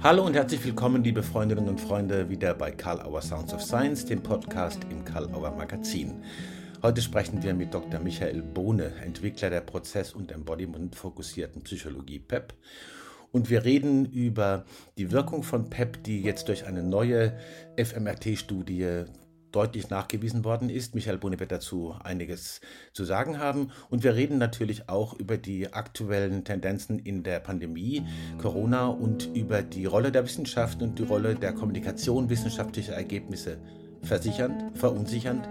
Hallo und herzlich willkommen, liebe Freundinnen und Freunde, wieder bei Karl Auer Sounds of Science, dem Podcast im Karl Auer Magazin. Heute sprechen wir mit Dr. Michael Bohne, Entwickler der Prozess- und Embodiment-fokussierten Psychologie PEP. Und wir reden über die Wirkung von PEP, die jetzt durch eine neue FMRT-Studie deutlich nachgewiesen worden ist. Michael Bohne wird dazu einiges zu sagen haben. Und wir reden natürlich auch über die aktuellen Tendenzen in der Pandemie, Corona und über die Rolle der Wissenschaft und die Rolle der Kommunikation wissenschaftlicher Ergebnisse versichernd, verunsichernd.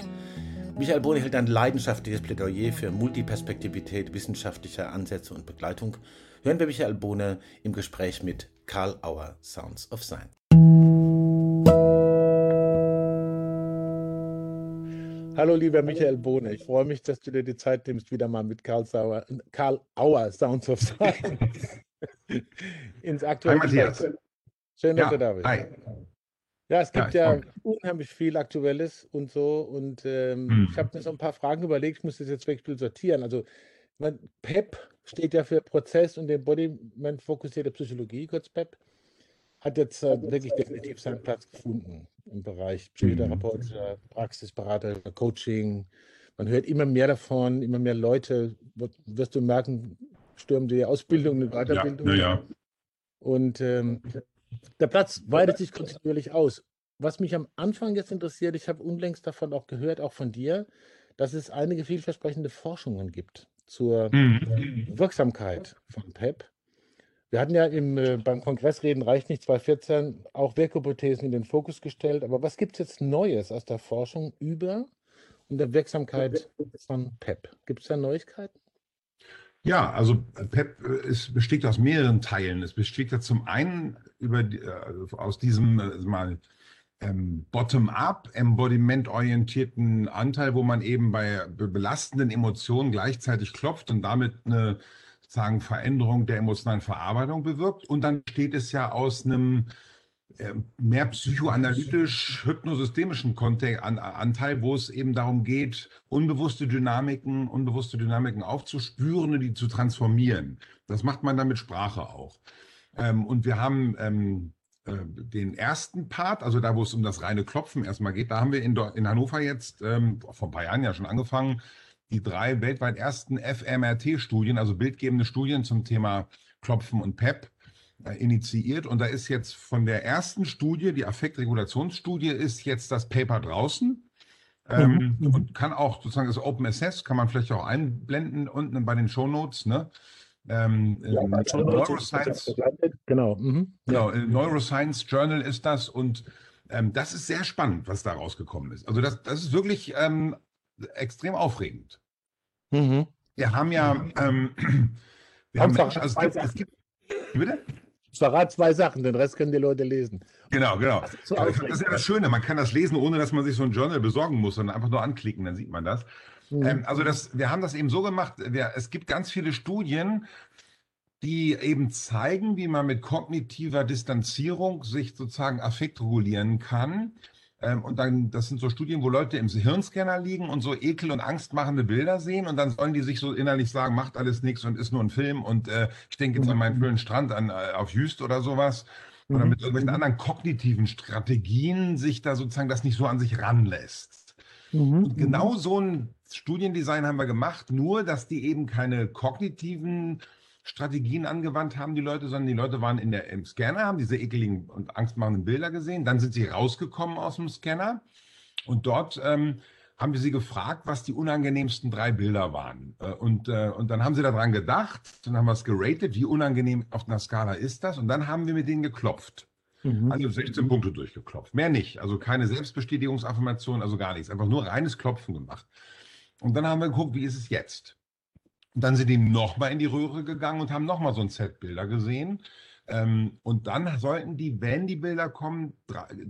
Michael Bohne hält ein leidenschaftliches Plädoyer für Multiperspektivität wissenschaftlicher Ansätze und Begleitung. Hören wir Michael Bohne im Gespräch mit Karl Auer, Sounds of Science. Hallo, lieber Michael Bohne. Ich freue mich, dass du dir die Zeit nimmst, wieder mal mit Karl, Sauer, Karl Auer Sounds of Science ins aktuelle Hi, Matthias. Schön, dass Ja, du da bist. hi. Ja, es gibt Ja, ja, unheimlich viel Aktuelles und so. Und ähm, Mhm. ich habe mir so ein paar Fragen überlegt. Ich muss das jetzt wirklich sortieren. Also, man, PEP steht ja für Prozess- und Embodiment-fokussierte Psychologie, kurz PEP. Hat jetzt äh, wirklich definitiv seinen Platz gefunden im Bereich psychotherapeutischer Praxisberater, Coaching. Man hört immer mehr davon, immer mehr Leute, wirst du merken, stürmen die Ausbildung, und Ja, Weiterbildung. ja, ja. Und ähm, der Platz weitet sich kontinuierlich aus. Was mich am Anfang jetzt interessiert, ich habe unlängst davon auch gehört, auch von dir, dass es einige vielversprechende Forschungen gibt zur Mhm. Wirksamkeit von PEP. Wir hatten ja im, äh, beim Kongressreden reicht nicht 2014 auch Wirkhypothesen in den Fokus gestellt. Aber was gibt es jetzt Neues aus der Forschung über und der Wirksamkeit von PEP? Gibt es da Neuigkeiten? Ja, also PEP äh, es besteht aus mehreren Teilen. Es besteht ja zum einen über äh, aus diesem äh, mal ähm, bottom-up, embodiment-orientierten Anteil, wo man eben bei be- belastenden Emotionen gleichzeitig klopft und damit eine sozusagen Veränderung der emotionalen Verarbeitung bewirkt. Und dann steht es ja aus einem äh, mehr psychoanalytisch hypnosystemischen Kontext, an, Anteil, wo es eben darum geht, unbewusste Dynamiken, unbewusste Dynamiken aufzuspüren und die zu transformieren. Das macht man dann mit Sprache auch. Ähm, und wir haben ähm, äh, den ersten Part, also da, wo es um das reine Klopfen erstmal geht, da haben wir in Hannover jetzt ähm, vor ein paar Jahren ja schon angefangen, die drei weltweit ersten FMRT-Studien, also bildgebende Studien zum Thema Klopfen und PEP, äh, initiiert. Und da ist jetzt von der ersten Studie, die Affektregulationsstudie, ist jetzt das Paper draußen. Ähm, Mhm. Und kann auch sozusagen das Open Access, kann man vielleicht auch einblenden unten bei den Shownotes, ne? Ähm, ähm, Neuroscience, Genau. Mhm. genau, äh, Neuroscience Journal ist das und ähm, das ist sehr spannend, was da rausgekommen ist. Also das, das ist wirklich ähm, extrem aufregend. Mhm. Wir haben ja, ähm, wir haben Einfach Menschen, also es gibt, es gibt, bitte? Ich verrate zwei Sachen, den Rest können die Leute lesen. Genau, genau. Das ist so Das ist ja das Schöne, man kann das lesen, ohne dass man sich so ein Journal besorgen muss, sondern einfach nur anklicken, dann sieht man das. Mhm. Ähm, also das, wir haben das eben so gemacht, wir, es gibt ganz viele Studien, die eben zeigen, wie man mit kognitiver Distanzierung sich sozusagen affektregulieren kann. Ähm, und dann, das sind so Studien, wo Leute im Hirnscanner liegen und so ekel- und angstmachende Bilder sehen und dann sollen die sich so innerlich sagen, macht alles nichts und ist nur ein Film und äh, ich denke jetzt an meinen schönen Strand an, äh, auf Jüst oder sowas. Oder Mhm. mit irgendwelchen anderen kognitiven Strategien sich da sozusagen das nicht so an sich ranlässt. Mhm. Und genau so ein Studiendesign haben wir gemacht, nur dass die eben keine kognitiven Strategien angewandt haben, die Leute, sondern die Leute waren in der, im Scanner, haben diese ekeligen und angstmachenden Bilder gesehen, dann sind sie rausgekommen aus dem Scanner und dort ähm, haben wir sie gefragt, was die unangenehmsten drei Bilder waren. Äh, Und, äh, und dann haben sie daran gedacht, dann haben wir es geratet, wie unangenehm auf einer Skala ist das und dann haben wir mit denen geklopft. Mhm. Also 16 Punkte durchgeklopft. Mehr nicht. Also keine Selbstbestätigungsaffirmation, also gar nichts. Einfach nur reines Klopfen gemacht. Und dann haben wir geguckt, wie ist es jetzt? Und dann sind die nochmal in die Röhre gegangen und haben nochmal so ein Set Bilder gesehen. Ähm, und dann sollten die, wenn die Bilder kommen,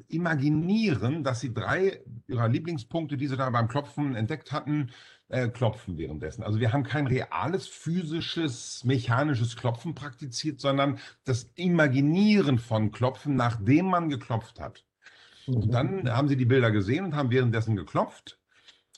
imaginieren, dass sie drei ihrer Lieblingspunkte, die sie da beim Klopfen entdeckt hatten, äh, klopfen währenddessen. Also wir haben kein reales, physisches, mechanisches Klopfen praktiziert, sondern das Imaginieren von Klopfen, nachdem man geklopft hat. Und dann haben sie die Bilder gesehen und haben währenddessen geklopft.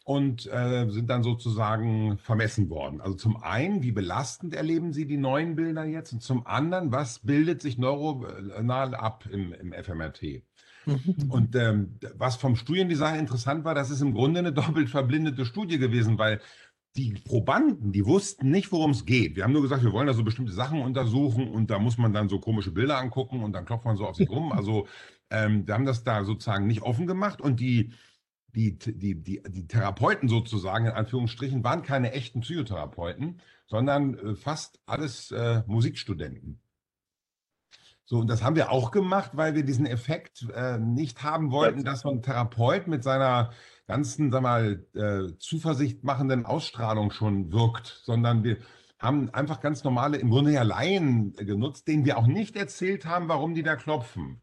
Und äh, sind dann sozusagen vermessen worden. Also zum einen, wie belastend erleben Sie die neuen Bilder jetzt? Und zum anderen, was bildet sich neuronal ab im, im FMRT? Mhm. Und ähm, was vom Studiendesign interessant war, das ist im Grunde eine doppelt verblindete Studie gewesen, weil die Probanden, die wussten nicht, worum es geht. Wir haben nur gesagt, wir wollen da so bestimmte Sachen untersuchen und da muss man dann so komische Bilder angucken und dann klopft man so auf sich rum. Also ähm, wir haben das da sozusagen nicht offen gemacht und die die, die, die, die Therapeuten sozusagen, in Anführungsstrichen, waren keine echten Psychotherapeuten, sondern äh, fast alles äh, Musikstudenten. So, und das haben wir auch gemacht, weil wir diesen Effekt äh, nicht haben wollten, dass so ein Therapeut mit seiner ganzen, sag mal, äh, Zuversicht machenden Ausstrahlung schon wirkt, sondern wir haben einfach ganz normale, im Grunde ja Laien genutzt, denen wir auch nicht erzählt haben, warum die da klopfen.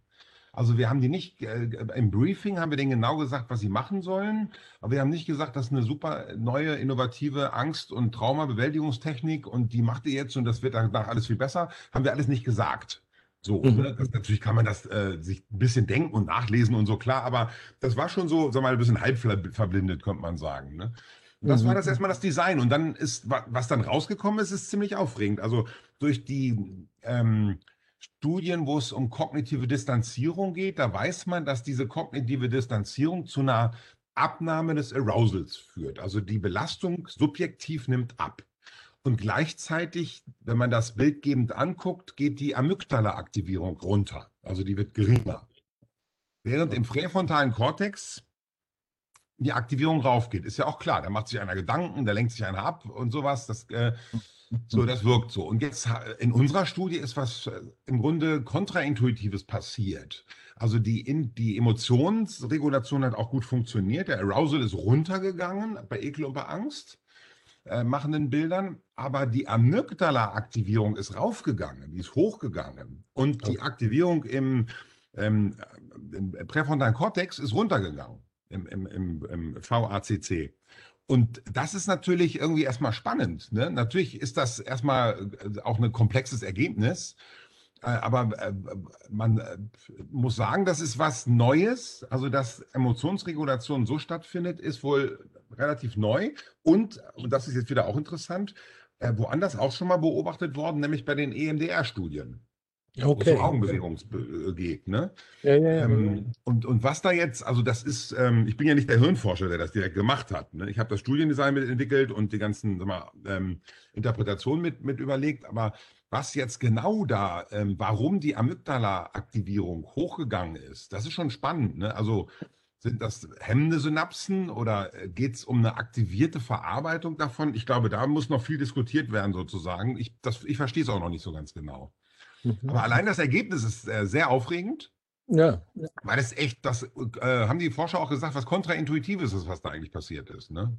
Also wir haben die nicht, äh, im Briefing haben wir denen genau gesagt, was sie machen sollen, aber wir haben nicht gesagt, das ist eine super neue, innovative Angst- und Traumabewältigungstechnik und die macht ihr jetzt und das wird danach alles viel besser. Haben wir alles nicht gesagt. So, mhm. ne? das, natürlich kann man das äh, sich ein bisschen denken und nachlesen und so, klar, aber das war schon so, sag mal, ein bisschen halb verblindet, könnte man sagen. Ne? Das mhm. war das erstmal das Design. Und dann ist, was dann rausgekommen ist, ist ziemlich aufregend. Also durch die ähm, Studien, wo es um kognitive Distanzierung geht, da weiß man, dass diese kognitive Distanzierung zu einer Abnahme des Arousals führt. Also die Belastung subjektiv nimmt ab. Und gleichzeitig, wenn man das bildgebend anguckt, geht die Amygdala-Aktivierung runter. Also die wird geringer. Während im präfrontalen Kortex die Aktivierung raufgeht. Ist ja auch klar, da macht sich einer Gedanken, da lenkt sich einer ab und sowas. Das, äh, so, das wirkt so. Und jetzt in unserer Studie ist was äh, im Grunde kontraintuitives passiert. Also die, in, die Emotionsregulation hat auch gut funktioniert. Der Arousal ist runtergegangen bei Ekel und bei Angst äh, machenden Bildern, aber die Amygdala-Aktivierung ist raufgegangen, die ist hochgegangen. Und die Aktivierung im, ähm, im präfrontalen Kortex ist runtergegangen im, im, im, im VACC. Und das ist natürlich irgendwie erstmal spannend. Ne? Natürlich ist das erstmal äh, auch ein komplexes Ergebnis. Äh, aber äh, man muss sagen, das ist was Neues. Also, dass Emotionsregulation so stattfindet, ist wohl relativ neu. Und, und das ist jetzt wieder auch interessant, woanders auch schon mal beobachtet worden, nämlich bei den EMDR-Studien okay. um Augenbewegung geht. Ne? Ja, ja, ja. Ähm, und, und was da jetzt, also das ist, ähm, ich bin ja nicht der Hirnforscher, der das direkt gemacht hat. Ne? Ich habe das Studiendesign mitentwickelt und die ganzen sag mal, ähm, Interpretationen mit, mit überlegt, aber was jetzt genau da, ähm, warum die Amygdala-Aktivierung hochgegangen ist, das ist schon spannend. Ne? Also sind das hemmende Synapsen oder äh, geht es um eine aktivierte Verarbeitung davon? Ich glaube, da muss noch viel diskutiert werden, sozusagen. Ich, ich verstehe es auch noch nicht so ganz genau. Mhm. Aber allein das Ergebnis ist äh, sehr aufregend. Ja. Weil es echt, das äh, haben die Forscher auch gesagt, was kontraintuitives ist, was da eigentlich passiert ist. Ne?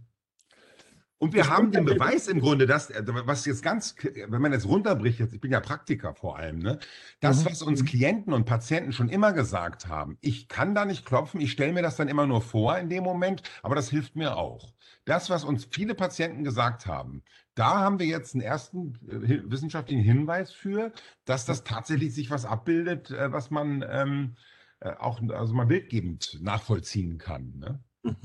Und wir das haben den Beweis im Grunde, dass, äh, was jetzt ganz, wenn man jetzt runterbricht, jetzt, ich bin ja Praktiker vor allem, ne? das, mhm. was uns mhm. Klienten und Patienten schon immer gesagt haben, ich kann da nicht klopfen, ich stelle mir das dann immer nur vor in dem Moment, aber das hilft mir auch. Das, was uns viele Patienten gesagt haben, da haben wir jetzt einen ersten äh, wissenschaftlichen Hinweis für, dass das tatsächlich sich was abbildet, äh, was man ähm, äh, auch also mal bildgebend nachvollziehen kann. Ne?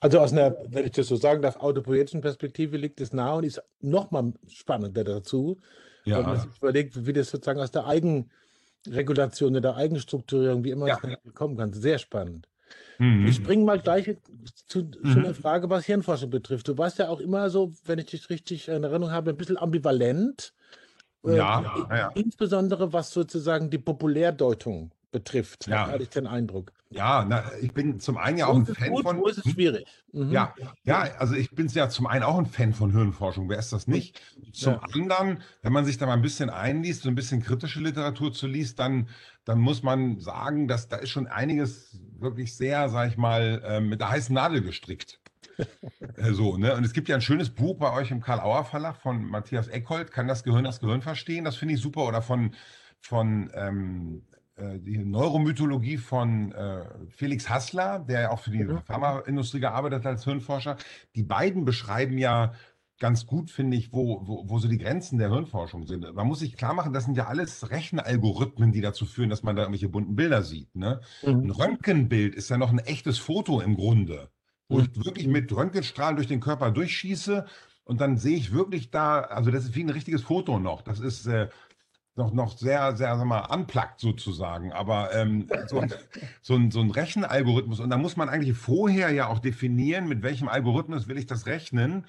Also aus einer, wenn ich das so sagen darf, autopoetischen Perspektive liegt es nahe und ist nochmal spannender dazu, ja. wenn man sich überlegt, wie das sozusagen aus der Eigenregulation, der Eigenstrukturierung, wie immer ja. es kommen kann. Sehr spannend. Mhm. Ich springe mal gleich zu, zu mhm. einer Frage, was Hirnforschung betrifft. Du warst ja auch immer so, wenn ich dich richtig in Erinnerung habe, ein bisschen ambivalent. Ja, äh, ja. Insbesondere was sozusagen die Populärdeutung betrifft, ja. hatte ich den Eindruck. Ja, na, ich bin zum einen ja auch ein Fan gut, von. Wo ist es schwierig? Mhm. Ja, ja, also ich bin ja zum einen auch ein Fan von Hirnforschung. Wer ist das nicht? Zum ja. anderen, wenn man sich da mal ein bisschen einliest, so ein bisschen kritische Literatur zu liest, dann, dann muss man sagen, dass da ist schon einiges wirklich sehr, sag ich mal, äh, mit der heißen Nadel gestrickt. Äh, so, ne? Und es gibt ja ein schönes Buch bei euch im Karl-Auer Verlag von Matthias Eckhold, Kann das Gehirn das Gehirn verstehen? Das finde ich super. Oder von, von ähm, äh, die Neuromythologie von äh, Felix Hassler, der ja auch für die mhm. Pharmaindustrie gearbeitet hat als Hirnforscher. Die beiden beschreiben ja ganz gut, finde ich, wo, wo, wo so die Grenzen der Hirnforschung sind. Man muss sich klar machen, das sind ja alles Rechenalgorithmen, die dazu führen, dass man da irgendwelche bunten Bilder sieht. Ne? Mhm. Ein Röntgenbild ist ja noch ein echtes Foto im Grunde. wo ich wirklich mit Röntgenstrahlen durch den Körper durchschieße und dann sehe ich wirklich da, also das ist wie ein richtiges Foto noch. Das ist äh, noch, noch sehr, sehr, sag mal, unplugged sozusagen. Aber ähm, so, so, ein, so ein Rechenalgorithmus, und da muss man eigentlich vorher ja auch definieren, mit welchem Algorithmus will ich das rechnen.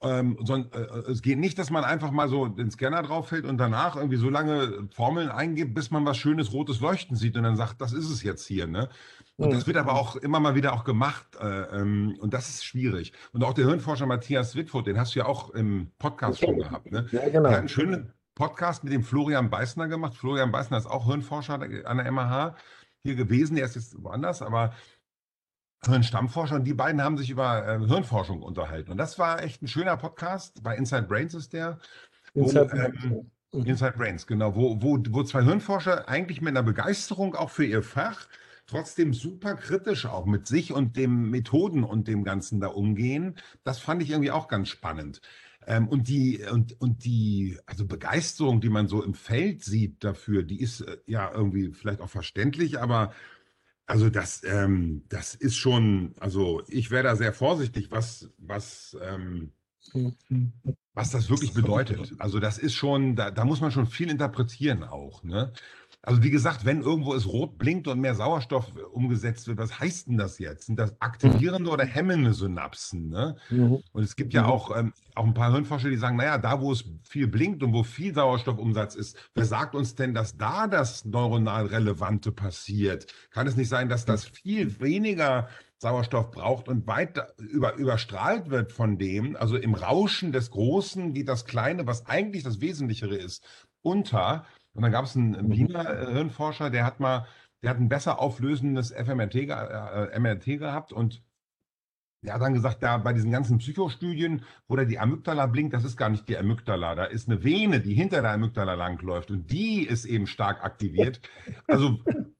Ähm, so, äh, es geht nicht, dass man einfach mal so den Scanner drauf hält und danach irgendwie so lange Formeln eingibt, bis man was schönes rotes Leuchten sieht und dann sagt, das ist es jetzt hier. Ne? Und das wird aber auch immer mal wieder auch gemacht. Äh, ähm, und das ist schwierig. Und auch der Hirnforscher Matthias Wittfurt, den hast du ja auch im Podcast schon gehabt. Ne? Ja, genau. Der hat einen schönen Podcast mit dem Florian Beißner gemacht. Florian Beißner ist auch Hirnforscher an der MH hier gewesen. Er ist jetzt woanders, aber ein Stammforscher. Und die beiden haben sich über äh, Hirnforschung unterhalten. Und das war echt ein schöner Podcast. Bei Inside Brains ist der. Inside, wo, ähm, mhm. Inside Brains, genau. Wo, wo, wo zwei Hirnforscher eigentlich mit einer Begeisterung auch für ihr Fach trotzdem super kritisch auch mit sich und den Methoden und dem Ganzen da umgehen. Das fand ich irgendwie auch ganz spannend. Ähm, und die, und, und die, also Begeisterung, die man so im Feld sieht dafür, die ist äh, ja irgendwie vielleicht auch verständlich, aber also das, ähm, das ist schon, also ich wäre da sehr vorsichtig, was, was, ähm, was das wirklich bedeutet. Also das ist schon, da, da muss man schon viel interpretieren auch. Ne? Also wie gesagt, wenn irgendwo es rot blinkt und mehr Sauerstoff umgesetzt wird, was heißt denn das jetzt? Sind das aktivierende oder hemmende Synapsen? Ne? Mhm. Und es gibt ja mhm. auch, ähm, auch ein paar Hirnforscher, die sagen, naja, da wo es viel blinkt und wo viel Sauerstoffumsatz ist, wer sagt uns denn, dass da das neuronal Relevante passiert? Kann es nicht sein, dass das viel weniger Sauerstoff braucht und weit über, überstrahlt wird von dem, also im Rauschen des Großen geht das Kleine, was eigentlich das Wesentlichere ist, unter. Und dann gab es einen Wiener äh, Hirnforscher, der hat mal, der hat ein besser auflösendes FMRT äh, MRT gehabt und der hat dann gesagt, da bei diesen ganzen Psychostudien, wo da die Amygdala blinkt, das ist gar nicht die Amygdala, da ist eine Vene, die hinter der Amygdala langläuft und die ist eben stark aktiviert. Also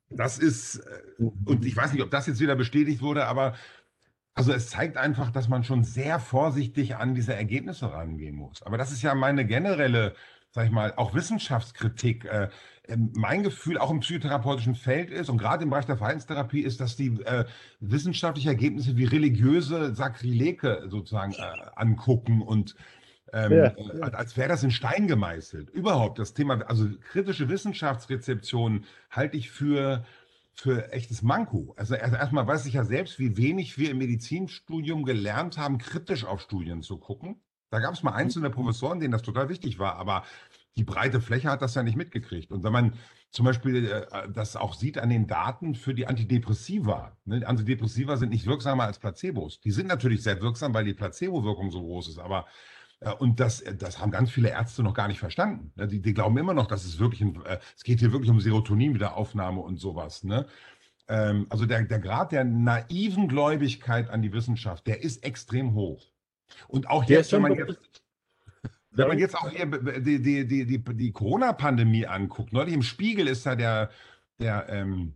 das ist, äh, und ich weiß nicht, ob das jetzt wieder bestätigt wurde, aber also es zeigt einfach, dass man schon sehr vorsichtig an diese Ergebnisse rangehen muss. Aber das ist ja meine generelle sag ich mal, auch Wissenschaftskritik. Äh, ähm, mein Gefühl auch im psychotherapeutischen Feld ist und gerade im Bereich der Verhaltenstherapie ist, dass die äh, wissenschaftliche Ergebnisse wie religiöse Sakrilege sozusagen äh, angucken und ähm, ja, ja. Äh, als wäre das in Stein gemeißelt. Überhaupt das Thema, also kritische Wissenschaftsrezeption halte ich für für echtes Manko. Also erstmal weiß ich ja selbst, wie wenig wir im Medizinstudium gelernt haben, kritisch auf Studien zu gucken. Da gab es mal einzelne Professoren, denen das total wichtig war, aber die breite Fläche hat das ja nicht mitgekriegt. Und wenn man zum Beispiel äh, das auch sieht an den Daten für die Antidepressiva. Ne? Antidepressiva sind nicht wirksamer als Placebos. Die sind natürlich sehr wirksam, weil die Placebo-Wirkung so groß ist, aber äh, und das, das haben ganz viele Ärzte noch gar nicht verstanden. Ne? Die, die glauben immer noch, dass es wirklich, ein, äh, es geht hier wirklich um Serotonin-Wiederaufnahme und sowas. Ne? Ähm, also der, der Grad der naiven Gläubigkeit an die Wissenschaft, der ist extrem hoch. Und auch jetzt, wenn man jetzt, wenn man jetzt auch hier die, die, die, die, die Corona-Pandemie anguckt, neulich im Spiegel ist da der, der, ähm,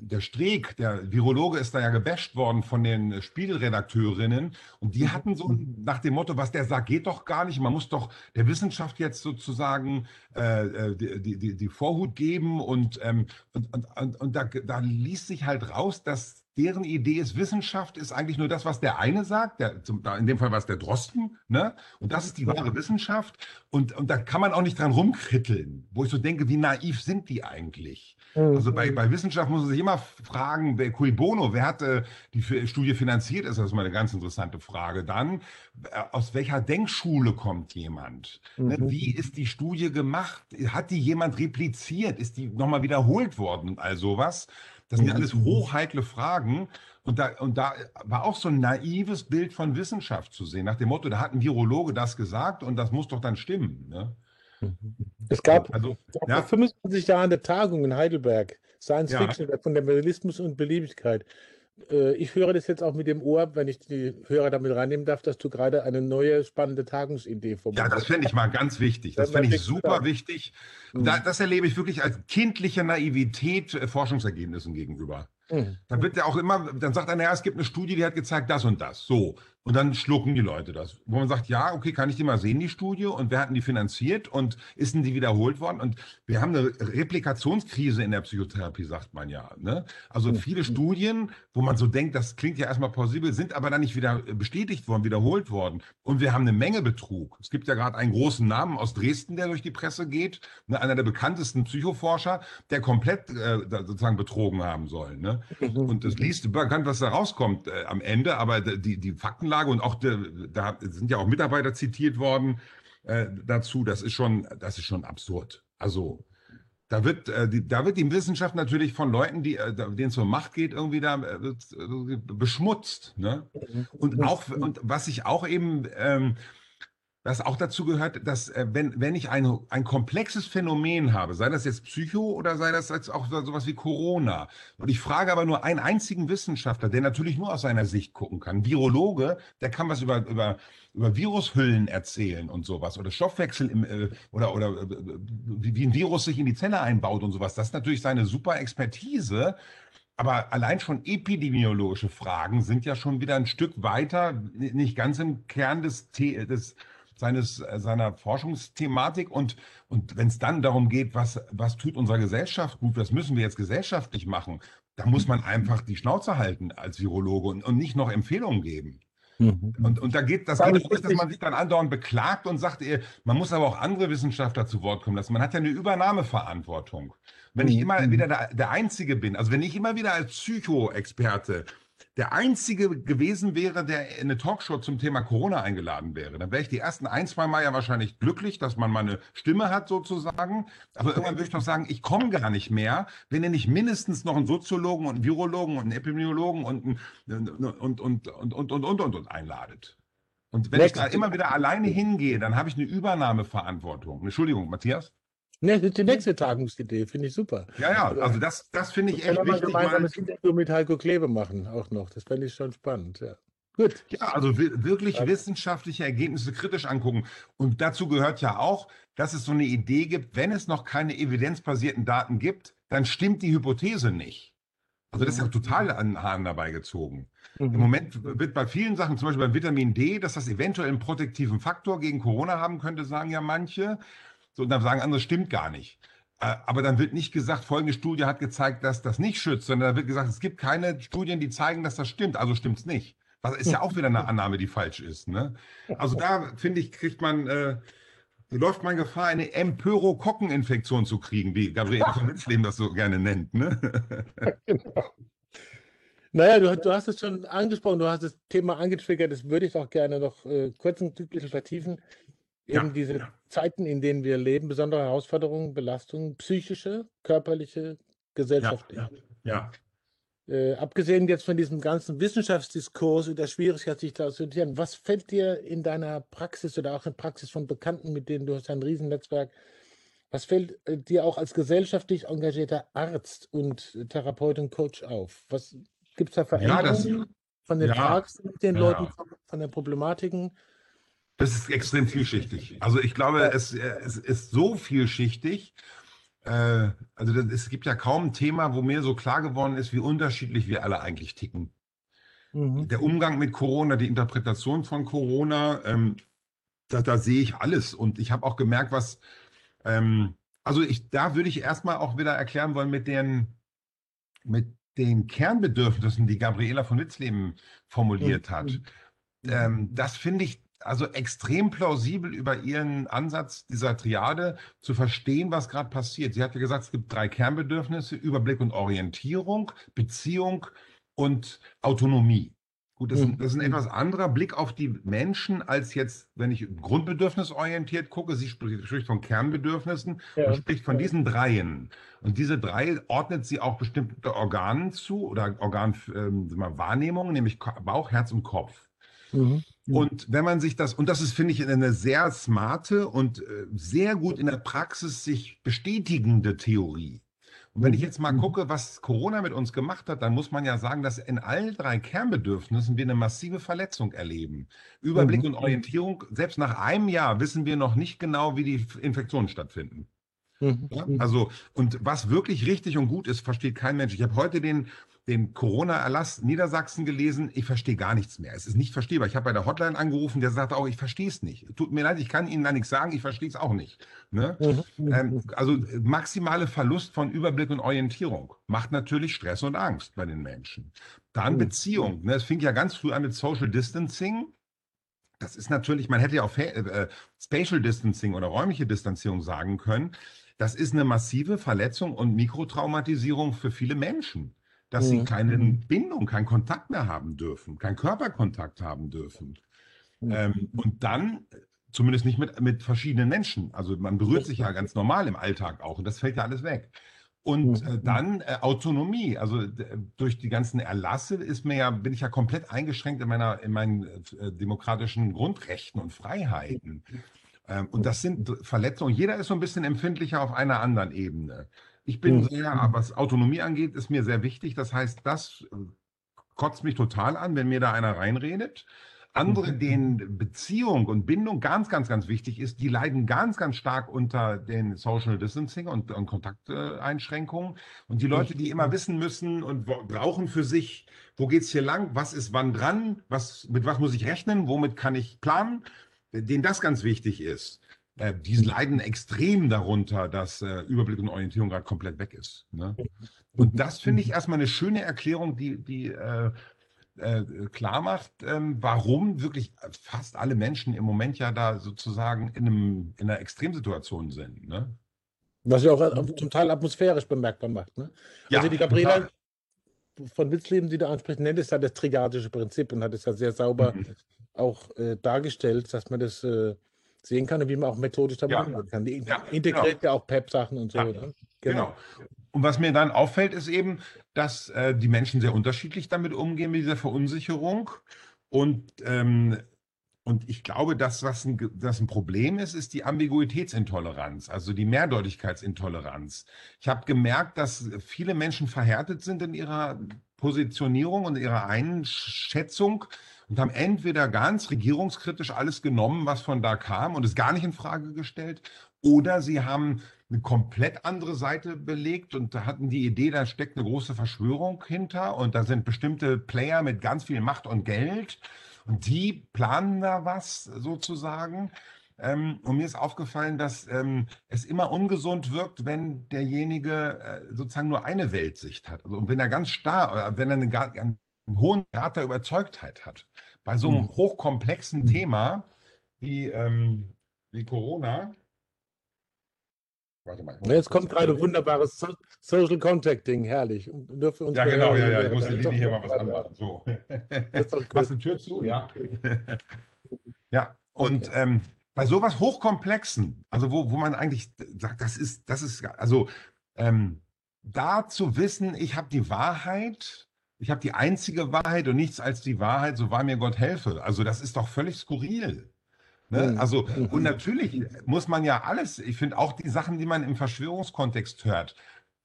der Streeck, der Virologe, ist da ja gebasht worden von den Spiegelredakteurinnen. Und die mhm. hatten so nach dem Motto, was der sagt, geht doch gar nicht. Man muss doch der Wissenschaft jetzt sozusagen äh, äh die, die, die Vorhut geben. Und, ähm, und, und, und da, da ließ sich halt raus, dass deren Idee ist, Wissenschaft ist eigentlich nur das, was der eine sagt, der, zum, in dem Fall war es der Drosten, ne? und das ist die wahre Wissenschaft. Und, und da kann man auch nicht dran rumkritteln, wo ich so denke, wie naiv sind die eigentlich? Mhm. Also bei, bei Wissenschaft muss man sich immer fragen, wer cui bono, wer hat äh, die Studie finanziert, ist das mal eine ganz interessante Frage. Dann, äh, aus welcher Denkschule kommt jemand? Ne? Mhm. Wie ist die Studie gemacht? Hat die jemand repliziert? Ist die nochmal wiederholt worden? All sowas. Das sind ja alles hochheikle Fragen. Und da, und da war auch so ein naives Bild von Wissenschaft zu sehen, nach dem Motto, da hat ein Virologe das gesagt und das muss doch dann stimmen. Ne? Es gab also, ja. vor 25 Jahren eine Tagung in Heidelberg, Science ja. Fiction, Fundamentalismus und Beliebigkeit. Äh, ich höre das jetzt auch mit dem Ohr, wenn ich die Hörer damit reinnehmen darf, dass du gerade eine neue spannende Tagungsidee formulierst. Ja, das fände ich mal ganz wichtig. Das fände ich super wichtig. Mhm. Da, das erlebe ich wirklich als kindliche Naivität äh, Forschungsergebnissen gegenüber. Mhm. Dann wird ja auch immer, dann sagt einer, ja, es gibt eine Studie, die hat gezeigt das und das. So, Und dann schlucken die Leute das. Wo man sagt, ja, okay, kann ich die mal sehen, die Studie? Und wer hat die finanziert? Und ist denn die wiederholt worden? Und wir haben eine Replikationskrise in der Psychotherapie, sagt man ja. Ne? Also viele Studien, wo man so denkt, das klingt ja erstmal plausibel, sind aber dann nicht wieder bestätigt worden, wiederholt worden. Und wir haben eine Menge Betrug. Es gibt ja gerade einen großen Namen aus Dresden, der durch die Presse geht, ne? einer der bekanntesten Psychoforscher, der komplett äh, sozusagen betrogen haben soll. Ne? Und das liest bekannt, was da rauskommt äh, am Ende, aber die, die Fakten Faktenlage und auch da sind ja auch Mitarbeiter zitiert worden äh, dazu. Das ist schon, das ist schon absurd. Also da wird, äh, die, da wird die Wissenschaft natürlich von Leuten, die, äh, denen es zur Macht geht, irgendwie da äh, beschmutzt. Ne? Und auch, und was ich auch eben ähm, was auch dazu gehört, dass äh, wenn, wenn ich ein, ein komplexes Phänomen habe, sei das jetzt Psycho oder sei das jetzt auch sowas wie Corona, und ich frage aber nur einen einzigen Wissenschaftler, der natürlich nur aus seiner Sicht gucken kann, Virologe, der kann was über, über, über Virushüllen erzählen und sowas, oder Stoffwechsel im, äh, oder, oder äh, wie, wie ein Virus sich in die Zelle einbaut und sowas. Das ist natürlich seine super Expertise. Aber allein schon epidemiologische Fragen sind ja schon wieder ein Stück weiter, nicht ganz im Kern des, des seines, äh, seiner Forschungsthematik. Und, und wenn es dann darum geht, was, was tut unserer Gesellschaft gut, was müssen wir jetzt gesellschaftlich machen, da muss man einfach die Schnauze halten als Virologe und, und nicht noch Empfehlungen geben. Mhm. Und, und da geht das geht nicht, dass man sich dann andauernd beklagt und sagt, man muss aber auch andere Wissenschaftler zu Wort kommen lassen. Man hat ja eine Übernahmeverantwortung. Wenn ich mhm. immer wieder der, der Einzige bin, also wenn ich immer wieder als Psychoexperte der Einzige gewesen wäre, der in eine Talkshow zum Thema Corona eingeladen wäre, dann wäre ich die ersten ein, zwei Mal ja wahrscheinlich glücklich, dass man mal eine Stimme hat sozusagen. Aber irgendwann würde ich doch sagen, ich komme gar nicht mehr, wenn ihr nicht mindestens noch einen Soziologen und einen Virologen und einen Epidemiologen und einen, und, und, und, und, und, und, und, und einladet. Und wenn ich da immer wieder alleine hingehe, dann habe ich eine Übernahmeverantwortung. Entschuldigung, Matthias? Ne, das ist die nächste Tagungsidee, finde ich super. Ja, ja, also, also das, das finde ich echt wichtig. Wir mal gemeinsames Interview mit Heiko Klebe machen, auch noch. Das fände ich schon spannend, ja. Gut. Ja, also wirklich ja. wissenschaftliche Ergebnisse kritisch angucken. Und dazu gehört ja auch, dass es so eine Idee gibt, wenn es noch keine evidenzbasierten Daten gibt, dann stimmt die Hypothese nicht. Also das ist ja mhm. total an Haaren dabei gezogen. Mhm. Im Moment wird bei vielen Sachen, zum Beispiel beim Vitamin D, dass das eventuell einen protektiven Faktor gegen Corona haben könnte, sagen ja manche. So, und dann sagen andere, stimmt gar nicht. Äh, aber dann wird nicht gesagt, folgende Studie hat gezeigt, dass das nicht schützt, sondern da wird gesagt, es gibt keine Studien, die zeigen, dass das stimmt. Also stimmt es nicht. Das ist ja auch wieder eine Annahme, die falsch ist. Ne? Also da, finde ich, kriegt man, äh, läuft man Gefahr, eine Empörokokkeninfektion zu kriegen, wie Gabriele von Witzleben das so gerne nennt. Ne? genau. Naja, du, du, hast es schon angesprochen, du hast das Thema angetriggert, das würde ich auch gerne noch äh, kurz ein bisschen vertiefen eben ja, diese ja. Zeiten, in denen wir leben, besondere Herausforderungen, Belastungen, psychische, körperliche, gesellschaftliche. Ja. ja. Äh, abgesehen jetzt von diesem ganzen Wissenschaftsdiskurs und der Schwierigkeit, sich da zu orientieren, was fällt dir in deiner Praxis oder auch in Praxis von Bekannten, mit denen du hast ein Riesennetzwerk, was fällt äh, dir auch als gesellschaftlich engagierter Arzt und Therapeut und Coach auf? Was gibt es da Veränderungen ja, das, von den ja, mit den Leuten, von den Problematiken? Das ist extrem vielschichtig. Also ich glaube, es, es ist so vielschichtig. Äh, also es gibt ja kaum ein Thema, wo mir so klar geworden ist, wie unterschiedlich wir alle eigentlich ticken. Mhm. Der Umgang mit Corona, die Interpretation von Corona, ähm, da, da, sehe ich alles. Und ich habe auch gemerkt, was, ähm, also ich, da würde ich erstmal auch wieder erklären wollen mit den, mit den Kernbedürfnissen, die Gabriela von Witzleben formuliert mhm. hat. Mhm. Ähm, das finde ich also extrem plausibel über ihren Ansatz dieser Triade zu verstehen, was gerade passiert. Sie hat ja gesagt, es gibt drei Kernbedürfnisse, Überblick und Orientierung, Beziehung und Autonomie. Gut, das, ist, das ist ein mhm. etwas anderer Blick auf die Menschen, als jetzt, wenn ich grundbedürfnisorientiert gucke. Sie spricht von Kernbedürfnissen ja. und spricht von diesen dreien. Und diese drei ordnet sie auch bestimmte Organen zu oder Organwahrnehmungen, ähm, nämlich Bauch, Herz und Kopf. Mhm. Und wenn man sich das, und das ist, finde ich, eine sehr smarte und äh, sehr gut in der Praxis sich bestätigende Theorie. Und wenn ich jetzt mal mhm. gucke, was Corona mit uns gemacht hat, dann muss man ja sagen, dass in allen drei Kernbedürfnissen wir eine massive Verletzung erleben. Überblick mhm. und Orientierung, selbst nach einem Jahr wissen wir noch nicht genau, wie die Infektionen stattfinden. Mhm. Ja? Also, und was wirklich richtig und gut ist, versteht kein Mensch. Ich habe heute den, den Corona-Erlass Niedersachsen gelesen. Ich verstehe gar nichts mehr. Es ist nicht verstehbar. Ich habe bei der Hotline angerufen, der sagt auch, ich verstehe es nicht. Tut mir leid, ich kann Ihnen da nichts sagen, ich verstehe es auch nicht. Ne? Mhm. Ähm, also maximale Verlust von Überblick und Orientierung macht natürlich Stress und Angst bei den Menschen. Dann mhm. Beziehung. Ne? Es fing ja ganz früh an mit Social Distancing. Das ist natürlich, man hätte ja auch äh, Spatial Distancing oder räumliche Distanzierung sagen können. Das ist eine massive Verletzung und Mikrotraumatisierung für viele Menschen, dass mhm. sie keine mhm. Bindung, keinen Kontakt mehr haben dürfen, keinen Körperkontakt haben dürfen. Mhm. Ähm, und dann, zumindest nicht mit, mit verschiedenen Menschen. Also man berührt sich ja ganz normal im Alltag auch und das fällt ja alles weg. Und äh, dann äh, Autonomie. Also durch die ganzen Erlasse ist mir ja, bin ich ja komplett eingeschränkt in meiner, in meinen äh, demokratischen Grundrechten und Freiheiten. Ähm, und das sind Verletzungen. Jeder ist so ein bisschen empfindlicher auf einer anderen Ebene. Ich bin sehr, was Autonomie angeht, ist mir sehr wichtig. Das heißt, das äh, kotzt mich total an, wenn mir da einer reinredet. Andere, denen Beziehung und Bindung ganz, ganz, ganz wichtig ist, die leiden ganz, ganz stark unter den Social Distancing und, und Kontakteinschränkungen. Und die Leute, die immer wissen müssen und brauchen für sich, wo geht es hier lang, was ist wann dran, was, mit was muss ich rechnen, womit kann ich planen, denen das ganz wichtig ist, äh, die leiden extrem darunter, dass äh, Überblick und Orientierung gerade komplett weg ist. Ne? Und das finde ich erstmal eine schöne Erklärung, die, die äh, äh, klar macht, ähm, warum wirklich fast alle Menschen im Moment ja da sozusagen in, einem, in einer Extremsituation sind. Ne? Was ja auch äh, zum Teil atmosphärisch bemerkbar macht. Ne? Ja, also die Gabriela von Witzleben, die da anspricht, nennt es ja das trigadische Prinzip und hat es ja sehr sauber mhm. auch äh, dargestellt, dass man das äh, sehen kann und wie man auch methodisch damit ja. umgehen kann. Die ja, integriert genau. ja auch PEP-Sachen und so. Ja, ne? genau. genau. Und was mir dann auffällt, ist eben, dass äh, die Menschen sehr unterschiedlich damit umgehen, mit dieser Verunsicherung. Und, ähm, und ich glaube, dass was ein, das ein Problem ist, ist die Ambiguitätsintoleranz, also die Mehrdeutigkeitsintoleranz. Ich habe gemerkt, dass viele Menschen verhärtet sind in ihrer Positionierung und ihrer Einschätzung und haben entweder ganz regierungskritisch alles genommen, was von da kam und es gar nicht in Frage gestellt, oder sie haben eine komplett andere Seite belegt und hatten die Idee, da steckt eine große Verschwörung hinter und da sind bestimmte Player mit ganz viel Macht und Geld und die planen da was sozusagen. Ähm, und mir ist aufgefallen, dass ähm, es immer ungesund wirkt, wenn derjenige äh, sozusagen nur eine Weltsicht hat. Also, und wenn er ganz starr, äh, wenn er einen, einen, hohen Grad der Überzeugtheit hat. Bei so einem mhm. hochkomplexen Thema wie, ähm, wie Corona, Warte mal. Jetzt kommt gerade wunderbares so Social Contacting, herrlich. ja, genau, ja, ja. Ich muss die Linie hier mal was anmachen. So. Machst du die Tür zu? Ja. ja, und okay. ähm, bei sowas Hochkomplexen, also wo, wo man eigentlich sagt, das ist, das ist, also ähm, da zu wissen, ich habe die Wahrheit, ich habe die einzige Wahrheit und nichts als die Wahrheit, so war mir Gott helfe. Also das ist doch völlig skurril. Ne? Mhm. Also, und natürlich muss man ja alles, ich finde auch die Sachen, die man im Verschwörungskontext hört,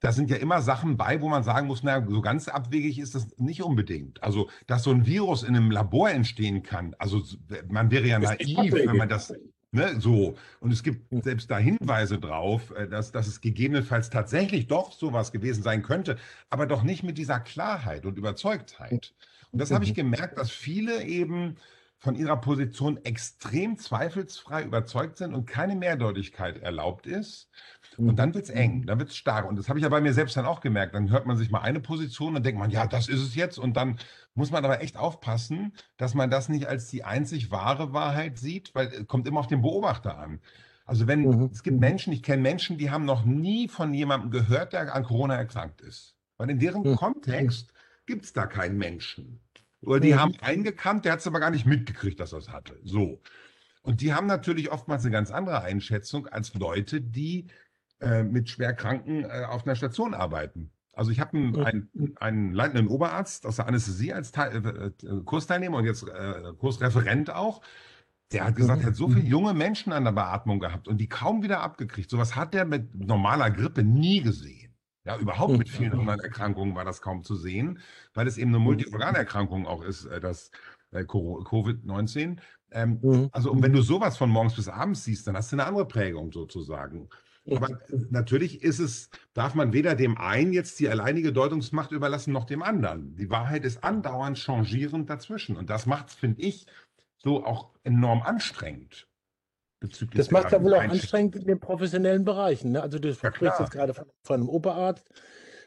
da sind ja immer Sachen bei, wo man sagen muss, naja, so ganz abwegig ist das nicht unbedingt. Also, dass so ein Virus in einem Labor entstehen kann, also man wäre ja naiv, wenn man das, ne, so. Und es gibt selbst da Hinweise drauf, äh, dass, dass es gegebenenfalls tatsächlich doch sowas gewesen sein könnte, aber doch nicht mit dieser Klarheit und Überzeugtheit. Und das habe ich mhm. gemerkt, dass viele eben von ihrer Position extrem zweifelsfrei überzeugt sind und keine Mehrdeutigkeit erlaubt ist. Und mhm. dann wird es eng, dann wird es stark. Und das habe ich ja bei mir selbst dann auch gemerkt. Dann hört man sich mal eine Position und denkt man, ja, das ist es jetzt. Und dann muss man aber echt aufpassen, dass man das nicht als die einzig wahre Wahrheit sieht, weil es kommt immer auf den Beobachter an. Also wenn, mhm. es gibt Menschen, ich kenne Menschen, die haben noch nie von jemandem gehört, der an Corona erkrankt ist. Weil in deren mhm. Kontext gibt es da keinen Menschen. Oder die mhm. haben eingekannt, der hat es aber gar nicht mitgekriegt, dass er es hatte. So. Und die haben natürlich oftmals eine ganz andere Einschätzung als Leute, die äh, mit Schwerkranken äh, auf einer Station arbeiten. Also ich habe einen, einen, einen, leitenden Oberarzt aus der Anästhesie als Teil, äh, äh, Kursteilnehmer und jetzt äh, Kursreferent auch. Der hat gesagt, er hat so viele junge Menschen an der Beatmung gehabt und die kaum wieder abgekriegt. Sowas hat er mit normaler Grippe nie gesehen. Ja, überhaupt mit vielen anderen Erkrankungen war das kaum zu sehen, weil es eben eine Multiorganerkrankung auch ist, äh, das äh, Covid-19. Ähm, mhm. Also, und wenn du sowas von morgens bis abends siehst, dann hast du eine andere Prägung sozusagen. Aber natürlich ist es, darf man weder dem einen jetzt die alleinige Deutungsmacht überlassen, noch dem anderen. Die Wahrheit ist andauernd changierend dazwischen. Und das macht es, finde ich, so auch enorm anstrengend. Das macht es ja wohl auch anstrengend in den professionellen Bereichen. Ne? Also du sprichst jetzt gerade von, von einem Oberarzt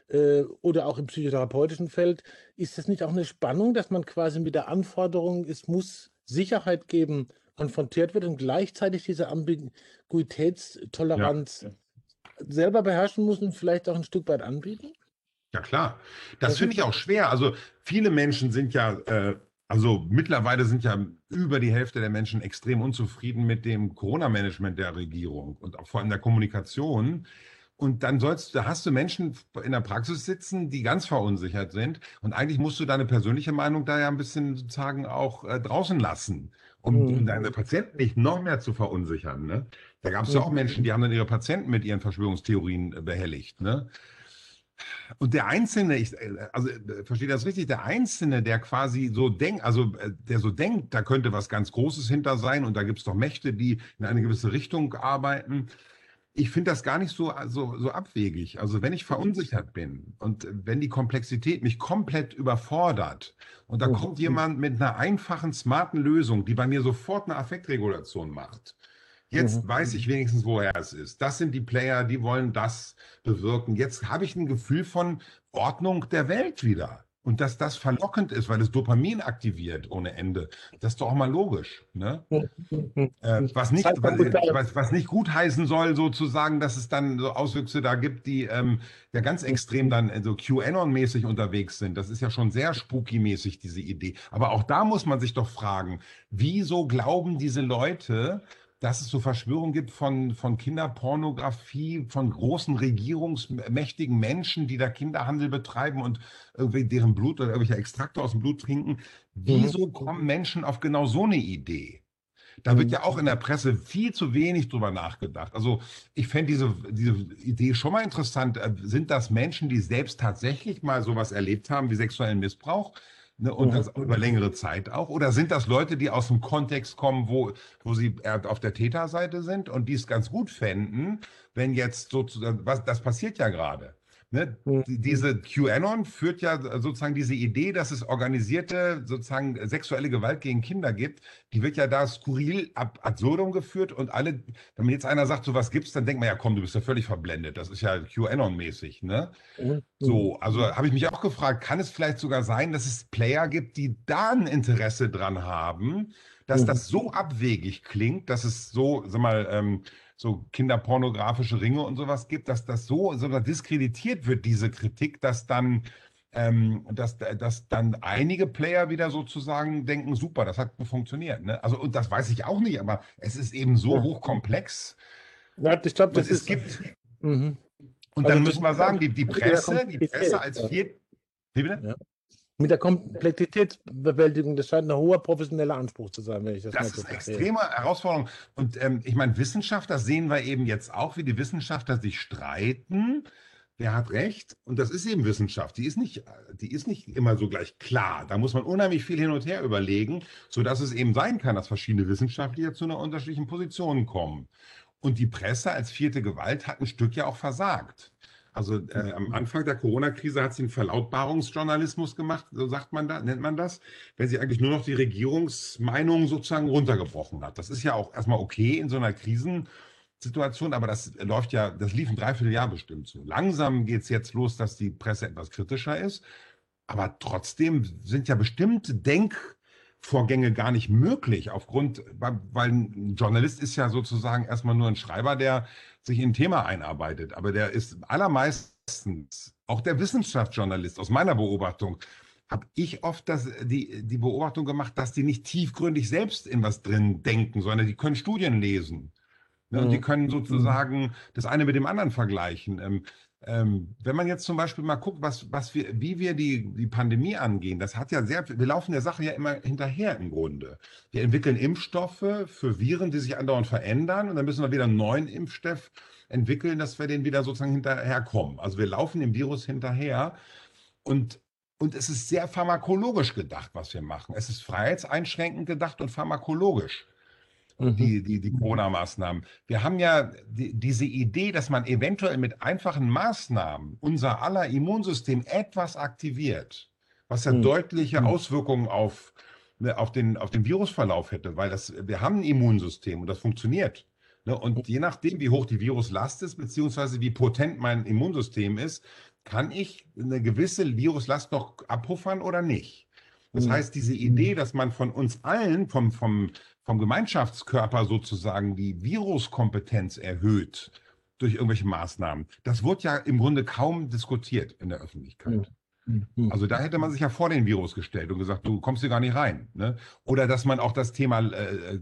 äh, oder auch im psychotherapeutischen Feld. Ist das nicht auch eine Spannung, dass man quasi mit der Anforderung, es muss Sicherheit geben, konfrontiert wird und gleichzeitig diese Ambiguitätstoleranz ja. selber beherrschen muss und vielleicht auch ein Stück weit anbieten? Ja, klar. Das, das finde ich auch schwer. Also viele Menschen sind ja, äh, also mittlerweile sind ja über die Hälfte der Menschen extrem unzufrieden mit dem Corona-Management der Regierung und auch vor allem der Kommunikation. Und dann sollst, da hast du Menschen in der Praxis sitzen, die ganz verunsichert sind. Und eigentlich musst du deine persönliche Meinung da ja ein bisschen sozusagen auch äh, draußen lassen um, mhm. deine Patienten nicht noch mehr zu verunsichern. Ne? Da gab es ja auch Menschen, die haben dann ihre Patienten mit ihren Verschwörungstheorien äh, behelligt. Ne? Und der Einzelne, ich, äh, also äh, verstehe das richtig, der Einzelne, der quasi so denkt, also der so denkt, da könnte was ganz Großes hinter sein und da gibt es doch Mächte, die in eine gewisse Richtung arbeiten, ich finde das gar nicht so, so, so abwegig. Also wenn ich verunsichert bin und wenn die Komplexität mich komplett überfordert und da oh. kommt jemand mit einer einfachen, smarten Lösung, die bei mir sofort eine Affektregulation macht. Jetzt mhm. weiß ich wenigstens, woher es ist. Das sind die Player, die wollen das bewirken. Jetzt habe ich ein Gefühl von Ordnung der Welt wieder. Und dass das verlockend ist, weil es Dopamin aktiviert ohne Ende, das ist doch auch mal logisch. Ne? äh, was, nicht, was, was, nicht gut heißen soll, sozusagen, dass es dann so Auswüchse da gibt, die ähm, ja ganz extrem dann so QAnon-mäßig unterwegs sind. Das ist ja schon sehr spooky-mäßig, diese Idee. Aber auch da muss man sich doch fragen, wieso glauben diese Leute, dass es so Verschwörungen gibt von, von Kinderpornografie, von großen regierungsmächtigen Menschen, die da Kinderhandel betreiben und irgendwie deren Blut oder irgendwelche Extrakte aus dem Blut trinken. Wieso mhm. kommen Menschen auf genau so eine Idee? Da wird mhm. ja auch in der Presse viel zu wenig drüber nachgedacht. Also ich fände diese, diese Idee schon mal interessant. Äh, sind das Menschen, die selbst tatsächlich mal sowas erlebt haben wie sexuellen Missbrauch? Ne, und das über längere Zeit auch? Oder sind das Leute, die aus dem Kontext kommen, wo, wo sie auf der Täterseite sind und die es ganz gut fänden, wenn jetzt sozusagen, was, das passiert ja gerade. Ne? Mhm. Diese QAnon führt ja sozusagen diese Idee, dass es organisierte sozusagen sexuelle Gewalt gegen Kinder gibt, die wird ja da skurril ab absurdum geführt und alle, wenn jetzt einer sagt, so was gibt's, dann denkt man ja, komm, du bist ja völlig verblendet. Das ist ja QAnon-mäßig, ne? Mhm. So, also habe ich mich auch gefragt, kann es vielleicht sogar sein, dass es Player gibt, die da ein Interesse dran haben, dass mhm. das so abwegig klingt, dass es so, sag mal, ähm, so kinderpornografische Ringe und sowas gibt, dass das so, so diskreditiert wird, diese Kritik, dass dann, ähm, dass, dass dann einige Player wieder sozusagen denken, super, das hat funktioniert. Ne? Also, und das weiß ich auch nicht, aber es ist eben so ja. hochkomplex. Ja, ich glaube, das es ist. Gibt, mhm. Und also dann müssen wir sagen, die, die Presse, die Presse als vier. Wie bitte? Ja mit der Komplexitätsbewältigung, das scheint ein hoher professioneller Anspruch zu sein, wenn ich das Das ist eine extreme Herausforderung. Und ähm, ich meine, Wissenschaftler sehen wir eben jetzt auch, wie die Wissenschaftler sich streiten. Wer hat recht? Und das ist eben Wissenschaft. Die ist nicht, die ist nicht immer so gleich klar. Da muss man unheimlich viel hin und her überlegen, sodass es eben sein kann, dass verschiedene Wissenschaftler zu einer unterschiedlichen Position kommen. Und die Presse als vierte Gewalt hat ein Stück ja auch versagt. Also äh, am Anfang der Corona-Krise hat sie einen Verlautbarungsjournalismus gemacht, so sagt man da, nennt man das, wenn sie eigentlich nur noch die Regierungsmeinung sozusagen runtergebrochen hat. Das ist ja auch erstmal okay in so einer Krisensituation, aber das läuft ja, das lief ein Dreivierteljahr bestimmt so. Langsam geht es jetzt los, dass die Presse etwas kritischer ist, aber trotzdem sind ja bestimmte Denk- Vorgänge gar nicht möglich, aufgrund, weil ein Journalist ist ja sozusagen erstmal nur ein Schreiber, der sich in ein Thema einarbeitet. Aber der ist allermeistens, auch der Wissenschaftsjournalist aus meiner Beobachtung, habe ich oft das, die, die Beobachtung gemacht, dass die nicht tiefgründig selbst in was drin denken, sondern die können Studien lesen. Ne, und die mhm. können sozusagen das eine mit dem anderen vergleichen. Ähm, ähm, wenn man jetzt zum Beispiel mal guckt, was, was wir, wie wir die, die Pandemie angehen, das hat ja sehr, wir laufen der Sache ja immer hinterher im Grunde. Wir entwickeln Impfstoffe für Viren, die sich andauernd verändern und dann müssen wir wieder einen neuen Impfstoff entwickeln, dass wir den wieder sozusagen hinterherkommen. Also wir laufen dem Virus hinterher und und es ist sehr pharmakologisch gedacht, was wir machen. Es ist freiheitseinschränkend gedacht und pharmakologisch. Mhm. die, die, die Corona-Maßnahmen. Wir haben ja die, diese Idee, dass man eventuell mit einfachen Maßnahmen unser aller Immunsystem etwas aktiviert, was ja mhm. deutliche mhm. Auswirkungen auf, ne, auf, den, auf den Virusverlauf hätte, weil das, wir haben ein Immunsystem und das funktioniert. Ne? Und je nachdem, wie hoch die Viruslast ist, beziehungsweise wie potent mein Immunsystem ist, kann ich eine gewisse Viruslast noch abpuffern oder nicht. Das mhm. heißt, diese Idee, dass man von uns allen, vom, vom, vom Gemeinschaftskörper sozusagen die Viruskompetenz erhöht durch irgendwelche Maßnahmen, das wird ja im Grunde kaum diskutiert in der Öffentlichkeit. Mhm. Mhm. Also da hätte man sich ja vor den Virus gestellt und gesagt, du kommst hier gar nicht rein. Ne? Oder dass man auch das Thema äh, äh,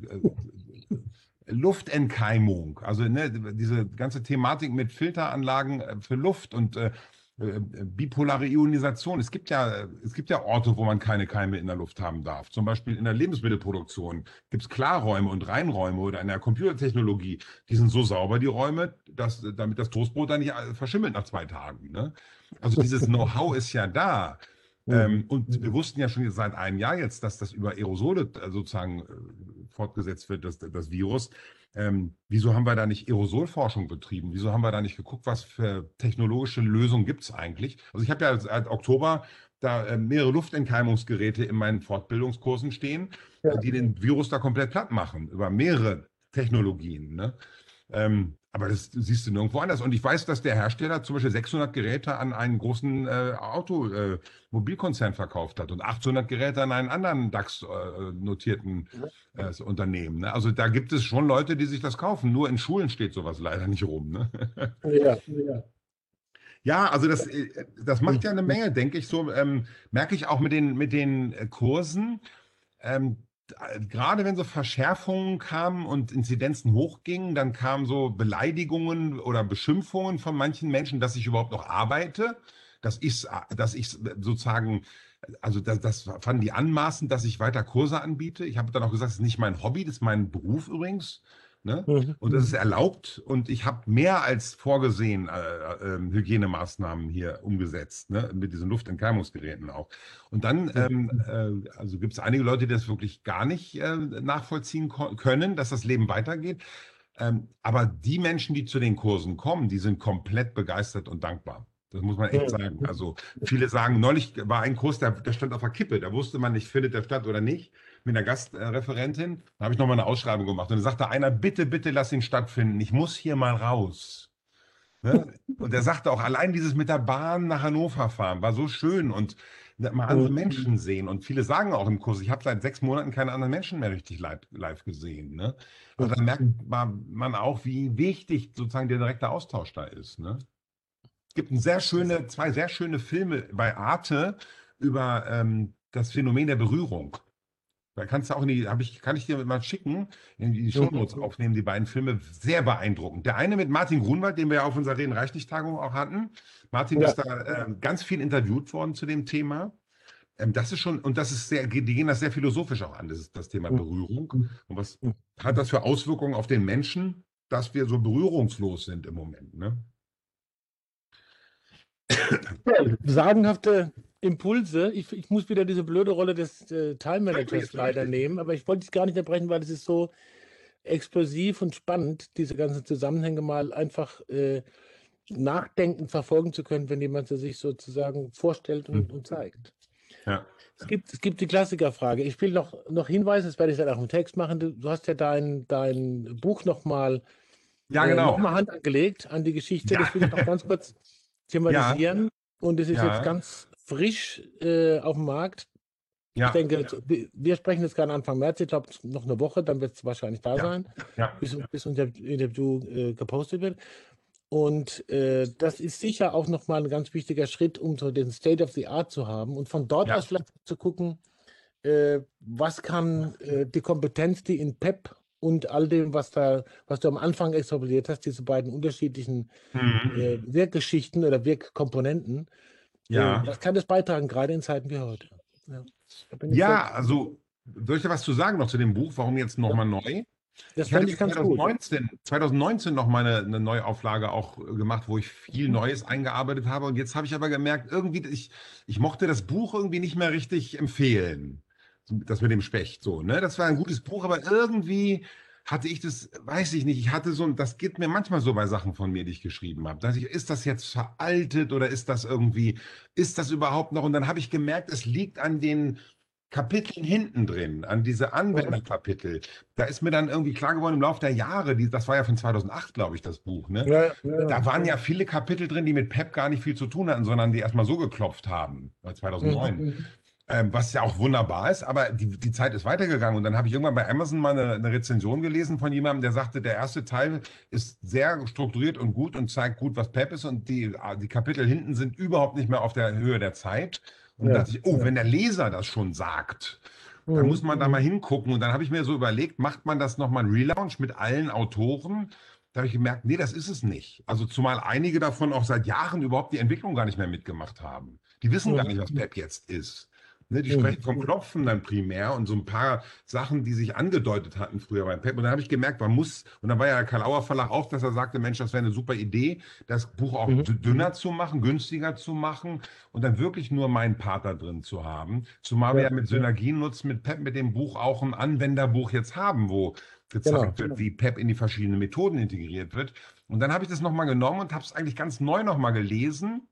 Luftentkeimung, also ne, diese ganze Thematik mit Filteranlagen äh, für Luft und äh, äh, bipolare Ionisation. Es gibt ja, es gibt ja Orte, wo man keine Keime in der Luft haben darf. Zum Beispiel in der Lebensmittelproduktion gibt es Klarräume und Reinräume oder in der Computertechnologie. Die sind so sauber, die Räume, dass, damit das Toastbrot dann nicht verschimmelt nach zwei Tagen. Ne? Also dieses Know-how ist ja da. Ähm, und wir wussten ja schon seit einem Jahr jetzt, dass das über Aerosole äh, sozusagen äh, fortgesetzt wird, das, das Virus. Ähm, wieso haben wir da nicht Aerosolforschung betrieben? Wieso haben wir da nicht geguckt, was für technologische Lösungen gibt es eigentlich? Also ich habe ja seit Oktober da äh, mehrere Luftentkeimungsgeräte in meinen Fortbildungskursen stehen, ja. die den Virus da komplett platt machen, über mehrere Technologien. Ne? Ähm, aber das siehst du nirgendwo anders. Und ich weiß, dass der Hersteller zum Beispiel 600 Geräte an einen großen äh, Automobilkonzern äh, verkauft hat und 800 Geräte an einen anderen DAX-notierten äh, äh, Unternehmen. Ne? Also da gibt es schon Leute, die sich das kaufen. Nur in Schulen steht sowas leider nicht rum. Ne? Ja, ja. Ja, also das, äh, das macht ja eine Menge, denke ich. So ähm, merke ich auch mit den, mit den Kursen. Ähm, gerade wenn so Verschärfungen kamen und Inzidenzen hochgingen, dann kamen so Beleidigungen oder Beschimpfungen von manchen Menschen, dass ich überhaupt noch arbeite, dass ich, dass ich sozusagen, also das, das fanden die anmaßend, dass ich weiter Kurse anbiete. Ich habe dann auch gesagt, das ist nicht mein Hobby, das ist mein Beruf übrigens. Ne? Mhm. Und das ist erlaubt und ich habe mehr als vorgesehen äh, äh, Hygienemaßnahmen hier umgesetzt, ne? mit diesen Luftentkeimungsgeräten auch. Und dann ähm, äh, also gibt es einige Leute, die das wirklich gar nicht äh, nachvollziehen können, dass das Leben weitergeht. Ähm, aber die Menschen, die zu den Kursen kommen, die sind komplett begeistert und dankbar. Das muss man echt sagen. Also viele sagen, neulich war ein Kurs, der, der stand auf der Kippe. Da wusste man nicht, findet der statt oder nicht mit einer Gastreferentin. Da habe ich nochmal eine Ausschreibung gemacht. Und da sagte einer, bitte, bitte lass ihn stattfinden. Ich muss hier mal raus. Ne? Und er sagte auch, allein dieses mit der Bahn nach Hannover fahren war so schön und mal andere Menschen sehen. Und viele sagen auch im Kurs, ich habe seit sechs Monaten keine anderen Menschen mehr richtig live, live gesehen. Ne? Und dann merkt man auch, wie wichtig sozusagen der direkte Austausch da ist. Ne? Es gibt ein sehr schöne, zwei sehr schöne Filme bei Arte über ähm, das Phänomen der Berührung. Da kannst du auch in die, ich, kann ich dir mal schicken, in die Shownotes mhm. aufnehmen, die beiden Filme, sehr beeindruckend. Der eine mit Martin Grunwald, den wir ja auf unserer Reden-Reichlich-Tagung auch hatten. Martin ja. ist da äh, ganz viel interviewt worden zu dem Thema. Ähm, das ist schon, und das ist sehr, die gehen das sehr philosophisch auch an, das, das Thema mhm. Berührung. Und was mhm. hat das für Auswirkungen auf den Menschen, dass wir so berührungslos sind im Moment? Ne? Sagenhafte Impulse. Ich, ich, muss wieder diese blöde Rolle des äh, Time Managers leider nehmen, aber ich wollte es gar nicht erbrechen, weil es ist so explosiv und spannend, diese ganzen Zusammenhänge mal einfach äh, nachdenken, verfolgen zu können, wenn jemand sie sich sozusagen vorstellt und, mhm. und zeigt. Ja. Es gibt, es gibt die Klassikerfrage. Ich will noch, noch hinweisen, das werde ich dann auch im Text machen. Du, du hast ja dein, dein Buch nochmal ja, äh, genau. äh, noch Hand angelegt an die Geschichte. Ja. Das will ich noch ganz kurz thematisieren. Ja. Und es ist ja. jetzt ganz frisch äh, auf dem Markt. Ja, ich denke, ja. wir sprechen jetzt gerade Anfang März, ich glaube noch eine Woche, dann wird es wahrscheinlich da ja, sein, bis, bis unser Interview äh, gepostet wird. Und äh, das ist sicher auch nochmal ein ganz wichtiger Schritt, um so den State of the Art zu haben und von dort aus vielleicht zu gucken, äh, was kann äh, die Kompetenz, die in PEP und all dem, was da, was du am Anfang extrapoliert hast, diese beiden unterschiedlichen mhm. Äh, Wirkgeschichten oder Wirkkomponenten, ja. Das kann das beitragen, gerade in Zeiten wie heute. Ja, ja also soll ich da was zu sagen noch zu dem Buch? Warum jetzt nochmal ja. neu? Das ich hatte ich 2019, gut. 2019 noch mal eine, eine Neuauflage auch gemacht, wo ich viel mhm. Neues eingearbeitet habe. Und jetzt habe ich aber gemerkt, irgendwie, ich, ich mochte das Buch irgendwie nicht mehr richtig empfehlen. Das mit dem Specht, so, ne? Das war ein gutes Buch, aber irgendwie hatte ich das, weiß ich nicht, ich hatte so, das geht mir manchmal so bei Sachen von mir, die ich geschrieben habe. Dass ich, ist das jetzt veraltet oder ist das irgendwie, ist das überhaupt noch? Und dann habe ich gemerkt, es liegt an den Kapiteln hinten drin, an diese Anwenderkapitel. Da ist mir dann irgendwie klar geworden im Laufe der Jahre, die, das war ja von 2008, glaube ich, das Buch, ne? Ja, ja, da waren ja viele Kapitel drin, die mit Pep gar nicht viel zu tun hatten, sondern die erstmal so geklopft haben, 2009. Ähm, was ja auch wunderbar ist, aber die, die Zeit ist weitergegangen. Und dann habe ich irgendwann bei Amazon mal eine, eine, Rezension gelesen von jemandem, der sagte, der erste Teil ist sehr strukturiert und gut und zeigt gut, was Pep ist. Und die, die Kapitel hinten sind überhaupt nicht mehr auf der Höhe der Zeit. Und ja, dachte ich, oh, ja. wenn der Leser das schon sagt, dann mhm. muss man da mal hingucken. Und dann habe ich mir so überlegt, macht man das nochmal ein Relaunch mit allen Autoren? Da habe ich gemerkt, nee, das ist es nicht. Also zumal einige davon auch seit Jahren überhaupt die Entwicklung gar nicht mehr mitgemacht haben. Die wissen gar nicht, was Pep jetzt ist. Ne, die sprechen vom Klopfen dann primär und so ein paar Sachen, die sich angedeutet hatten früher beim Pep. Und dann habe ich gemerkt, man muss, und dann war ja Karl Auer Verlag auch, dass er sagte, Mensch, das wäre eine super Idee, das Buch auch mhm. dünner zu machen, günstiger zu machen und dann wirklich nur meinen Part da drin zu haben. Zumal ja, wir ja mit Synergien nutzen, mit Pep, mit dem Buch auch ein Anwenderbuch jetzt haben, wo gezeigt genau. wird, wie Pep in die verschiedenen Methoden integriert wird. Und dann habe ich das nochmal genommen und habe es eigentlich ganz neu nochmal gelesen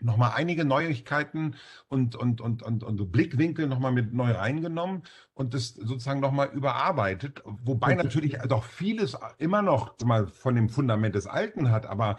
nochmal einige Neuigkeiten und, und, und, und, und Blickwinkel nochmal mit neu reingenommen und das sozusagen nochmal überarbeitet. Wobei natürlich doch vieles immer noch mal von dem Fundament des Alten hat, aber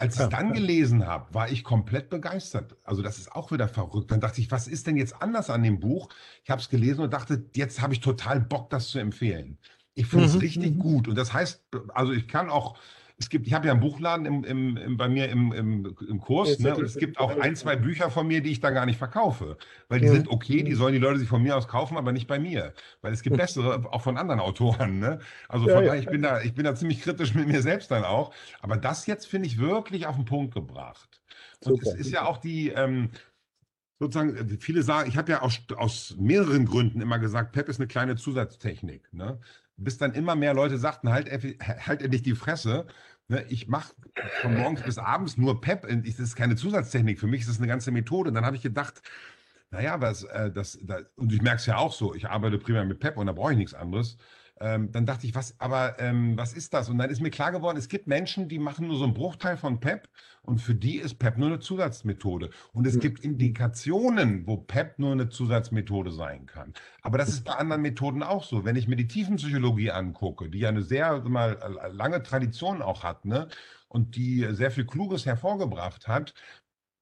als ich es dann gelesen habe, war ich komplett begeistert. Also das ist auch wieder verrückt. Dann dachte ich, was ist denn jetzt anders an dem Buch? Ich habe es gelesen und dachte, jetzt habe ich total Bock, das zu empfehlen. Ich finde es mhm. richtig mhm. gut. Und das heißt, also ich kann auch es gibt, ich habe ja einen Buchladen im, im, im, bei mir im, im, im Kurs, ne? und es gibt auch ein, zwei Bücher von mir, die ich da gar nicht verkaufe. Weil die ja. sind okay, die sollen die Leute sich von mir aus kaufen, aber nicht bei mir. Weil es gibt bessere, auch von anderen Autoren. Ne? Also von ja, daher, ich bin da, ich bin da ziemlich kritisch mit mir selbst dann auch. Aber das jetzt finde ich wirklich auf den Punkt gebracht. Und Super. es ist ja auch die, ähm, sozusagen, viele sagen, ich habe ja aus, aus mehreren Gründen immer gesagt, PEP ist eine kleine Zusatztechnik. Ne? Bis dann immer mehr Leute sagten, halt, halt endlich die Fresse. Ne, ich mache von morgens bis abends nur PEP. Das ist keine Zusatztechnik. Für mich ist das eine ganze Methode. Und dann habe ich gedacht, naja, was, äh, das, das, und ich merke es ja auch so, ich arbeite primär mit PEP und da brauche ich nichts anderes. Ähm, dann dachte ich, was, aber ähm, was ist das? Und dann ist mir klar geworden, es gibt Menschen, die machen nur so einen Bruchteil von PEP und für die ist PEP nur eine Zusatzmethode. Und es gibt Indikationen, wo PEP nur eine Zusatzmethode sein kann. Aber das ist bei anderen Methoden auch so. Wenn ich mir die Tiefenpsychologie angucke, die ja eine sehr mal, lange Tradition auch hat, ne? und die sehr viel Kluges hervorgebracht hat,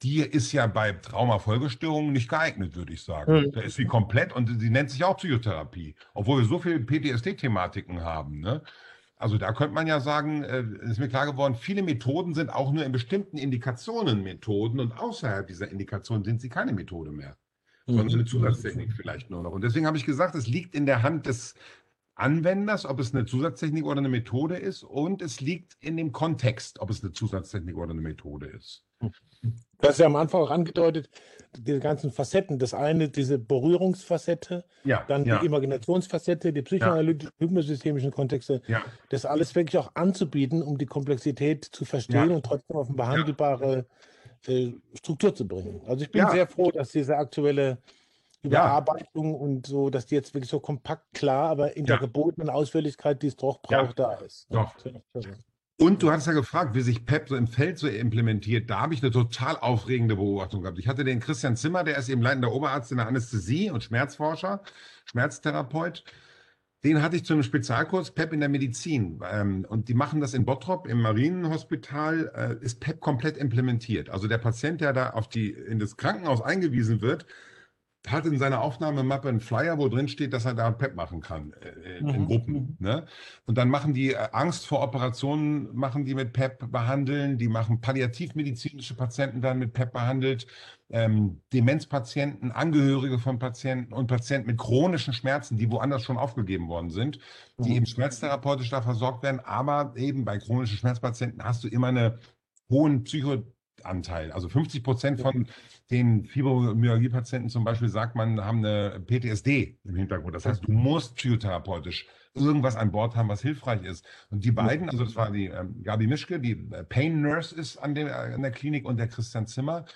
die ist ja bei Traumafolgestörungen nicht geeignet, würde ich sagen. Mhm. Da ist sie komplett und sie nennt sich auch Psychotherapie, obwohl wir so viele PTSD-Thematiken haben. Ne? Also da könnte man ja sagen, äh, ist mir klar geworden, viele Methoden sind auch nur in bestimmten Indikationen Methoden und außerhalb dieser Indikationen sind sie keine Methode mehr, mhm. sondern eine Zusatztechnik vielleicht nur noch. Und deswegen habe ich gesagt, es liegt in der Hand des Anwenders, ob es eine Zusatztechnik oder eine Methode ist und es liegt in dem Kontext, ob es eine Zusatztechnik oder eine Methode ist. Du hast ja am Anfang auch angedeutet, diese ganzen Facetten. Das eine, diese Berührungsfacette, ja, dann ja. die Imaginationsfacette, die psychoanalytischen, ja. hypnosystemischen Kontexte. Das alles wirklich auch anzubieten, um die Komplexität zu verstehen und trotzdem auf eine behandelbare äh, Struktur zu bringen. Also ich bin sehr froh, dass diese aktuelle Überarbeitung und so, dass die jetzt wirklich so kompakt klar, aber in der gebotenen Ausführlichkeit, die es doch braucht, da ist. Doch. Und du hast ja gefragt, wie sich PEP so im Feld so implementiert. Da habe ich eine total aufregende Beobachtung gehabt. Ich hatte den Christian Zimmer, der ist eben leitender Oberarzt in der Anästhesie und Schmerzforscher, Schmerztherapeut. Den hatte ich zu einem Spezialkurs PEP in der Medizin. Ähm, und die machen das in Bottrop im Marienhospital, äh, ist PEP komplett implementiert. Also der Patient, der da auf die, in das Krankenhaus eingewiesen wird, hat in seiner Aufnahmemappe einen Flyer, wo drin steht, dass er da PEP machen kann äh, in, mhm. Gruppen. Mhm. Ne? Und dann machen die äh, Angst vor Operationen, machen die mit PEP behandeln, die machen palliativmedizinische Patienten dann mit PEP behandelt, ähm, Demenzpatienten, Angehörige von Patienten und Patienten mit chronischen Schmerzen, die woanders schon aufgegeben worden sind, die mhm. eben schmerztherapeutisch da versorgt werden. Aber eben bei chronischen Schmerzpatienten hast du immer eine hohen Psycho Anteil. Also 50 Prozent von den Fibromyalgie-Patienten zum Beispiel, sagt man, haben eine PTSD im Hintergrund. Das heißt, du musst psychotherapeutisch irgendwas an Bord haben, was hilfreich ist. Und die beiden, also das war die ähm, Gabi Mischke, die Pain Nurse ist an, dem, an der Klinik und der Christian Zimmer,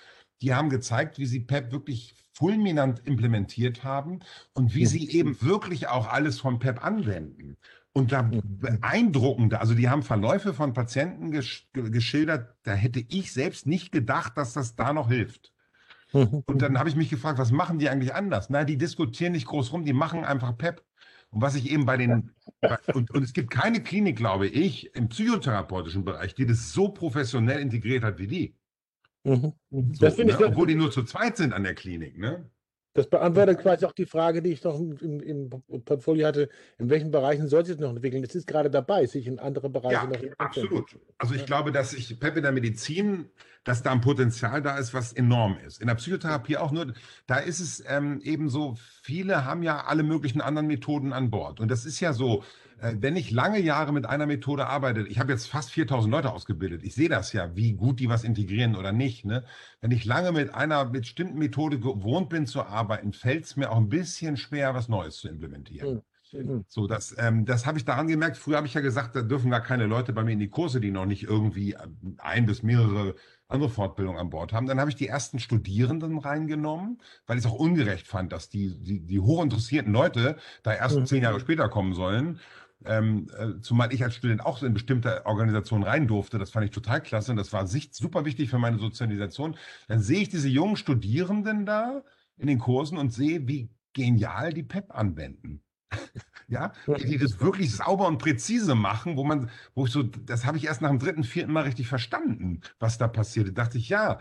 die haben gezeigt, wie sie PEP wirklich fulminant implementiert haben und wie sie eben wirklich auch alles von PEP anwenden. Und da beeindruckende, also die haben Verläufe von Patienten gesch geschildert, da hätte ich selbst nicht gedacht, dass das da noch hilft. Und dann habe ich mich gefragt, was machen die eigentlich anders? Na, die diskutieren nicht groß rum, die machen einfach PEP. Und was ich eben bei den, und, und es gibt keine Klinik, glaube ich, im psychotherapeutischen Bereich, die das so professionell integriert hat wie die. Mhm. So, das ne? ich, Obwohl die nur zu zweit sind an der Klinik, ne? Das beantwortet quasi auch die Frage, die ich noch im, im, Portfolio hatte. In welchen Bereichen soll sich das noch entwickeln? Es ist gerade dabei, sich in andere Bereiche ja, noch zu entwickeln. Absolut. Also ich glaube, dass ich PEP in der Medizin, dass da ein Potenzial da ist, was enorm ist. In der Psychotherapie auch nur, da ist es ähm, eben so, viele haben ja alle möglichen anderen Methoden an Bord. Und das ist ja so, äh, wenn ich lange Jahre mit einer Methode arbeite, ich habe jetzt fast 4000 Leute ausgebildet, ich sehe das ja, wie gut die was integrieren oder nicht. Ne? Wenn ich lange mit einer bestimmten Methode gewohnt bin zu arbeiten, fällt es mir auch ein bisschen schwer, was Neues zu implementieren. Mhm. So, das, ähm, das habe ich daran gemerkt. Früher habe ich ja gesagt, da dürfen gar keine Leute bei mir in die Kurse, die noch nicht irgendwie ein bis mehrere andere Fortbildungen an Bord haben. Dann habe ich die ersten Studierenden reingenommen, weil ich es auch ungerecht fand, dass die, die, die hochinteressierten Leute da erst mhm. zehn Jahre später kommen sollen ähm, äh, zumal ich als Student auch in bestimmte Organisationen rein durfte. Das fand ich total klasse und das war sich super wichtig für meine Sozialisation. Dann sehe ich diese jungen Studierenden da in den Kursen und sehe, wie genial die PEP anwenden. Ja, die, die das wirklich sauber und präzise machen, wo man, wo ich so, das habe ich erst nach dem dritten, vierten Mal richtig verstanden, was da passiert. Da dachte ich, ja,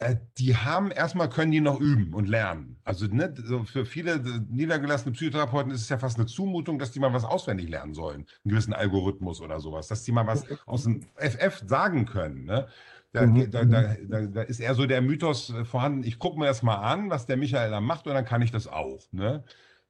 äh, die haben erstmal können die noch üben und lernen. Also ne, so für viele äh, niedergelassene Psychotherapeuten ist es ja fast eine Zumutung, dass die mal was auswendig lernen sollen, einen gewissen Algorithmus oder sowas, dass die mal was aus dem FF sagen können. Ne? Da, mhm. da, da, da, ist eher so der Mythos äh, vorhanden, ich gucke mir das mal an, was der Michael da macht und dann kann ich das auch. Ne?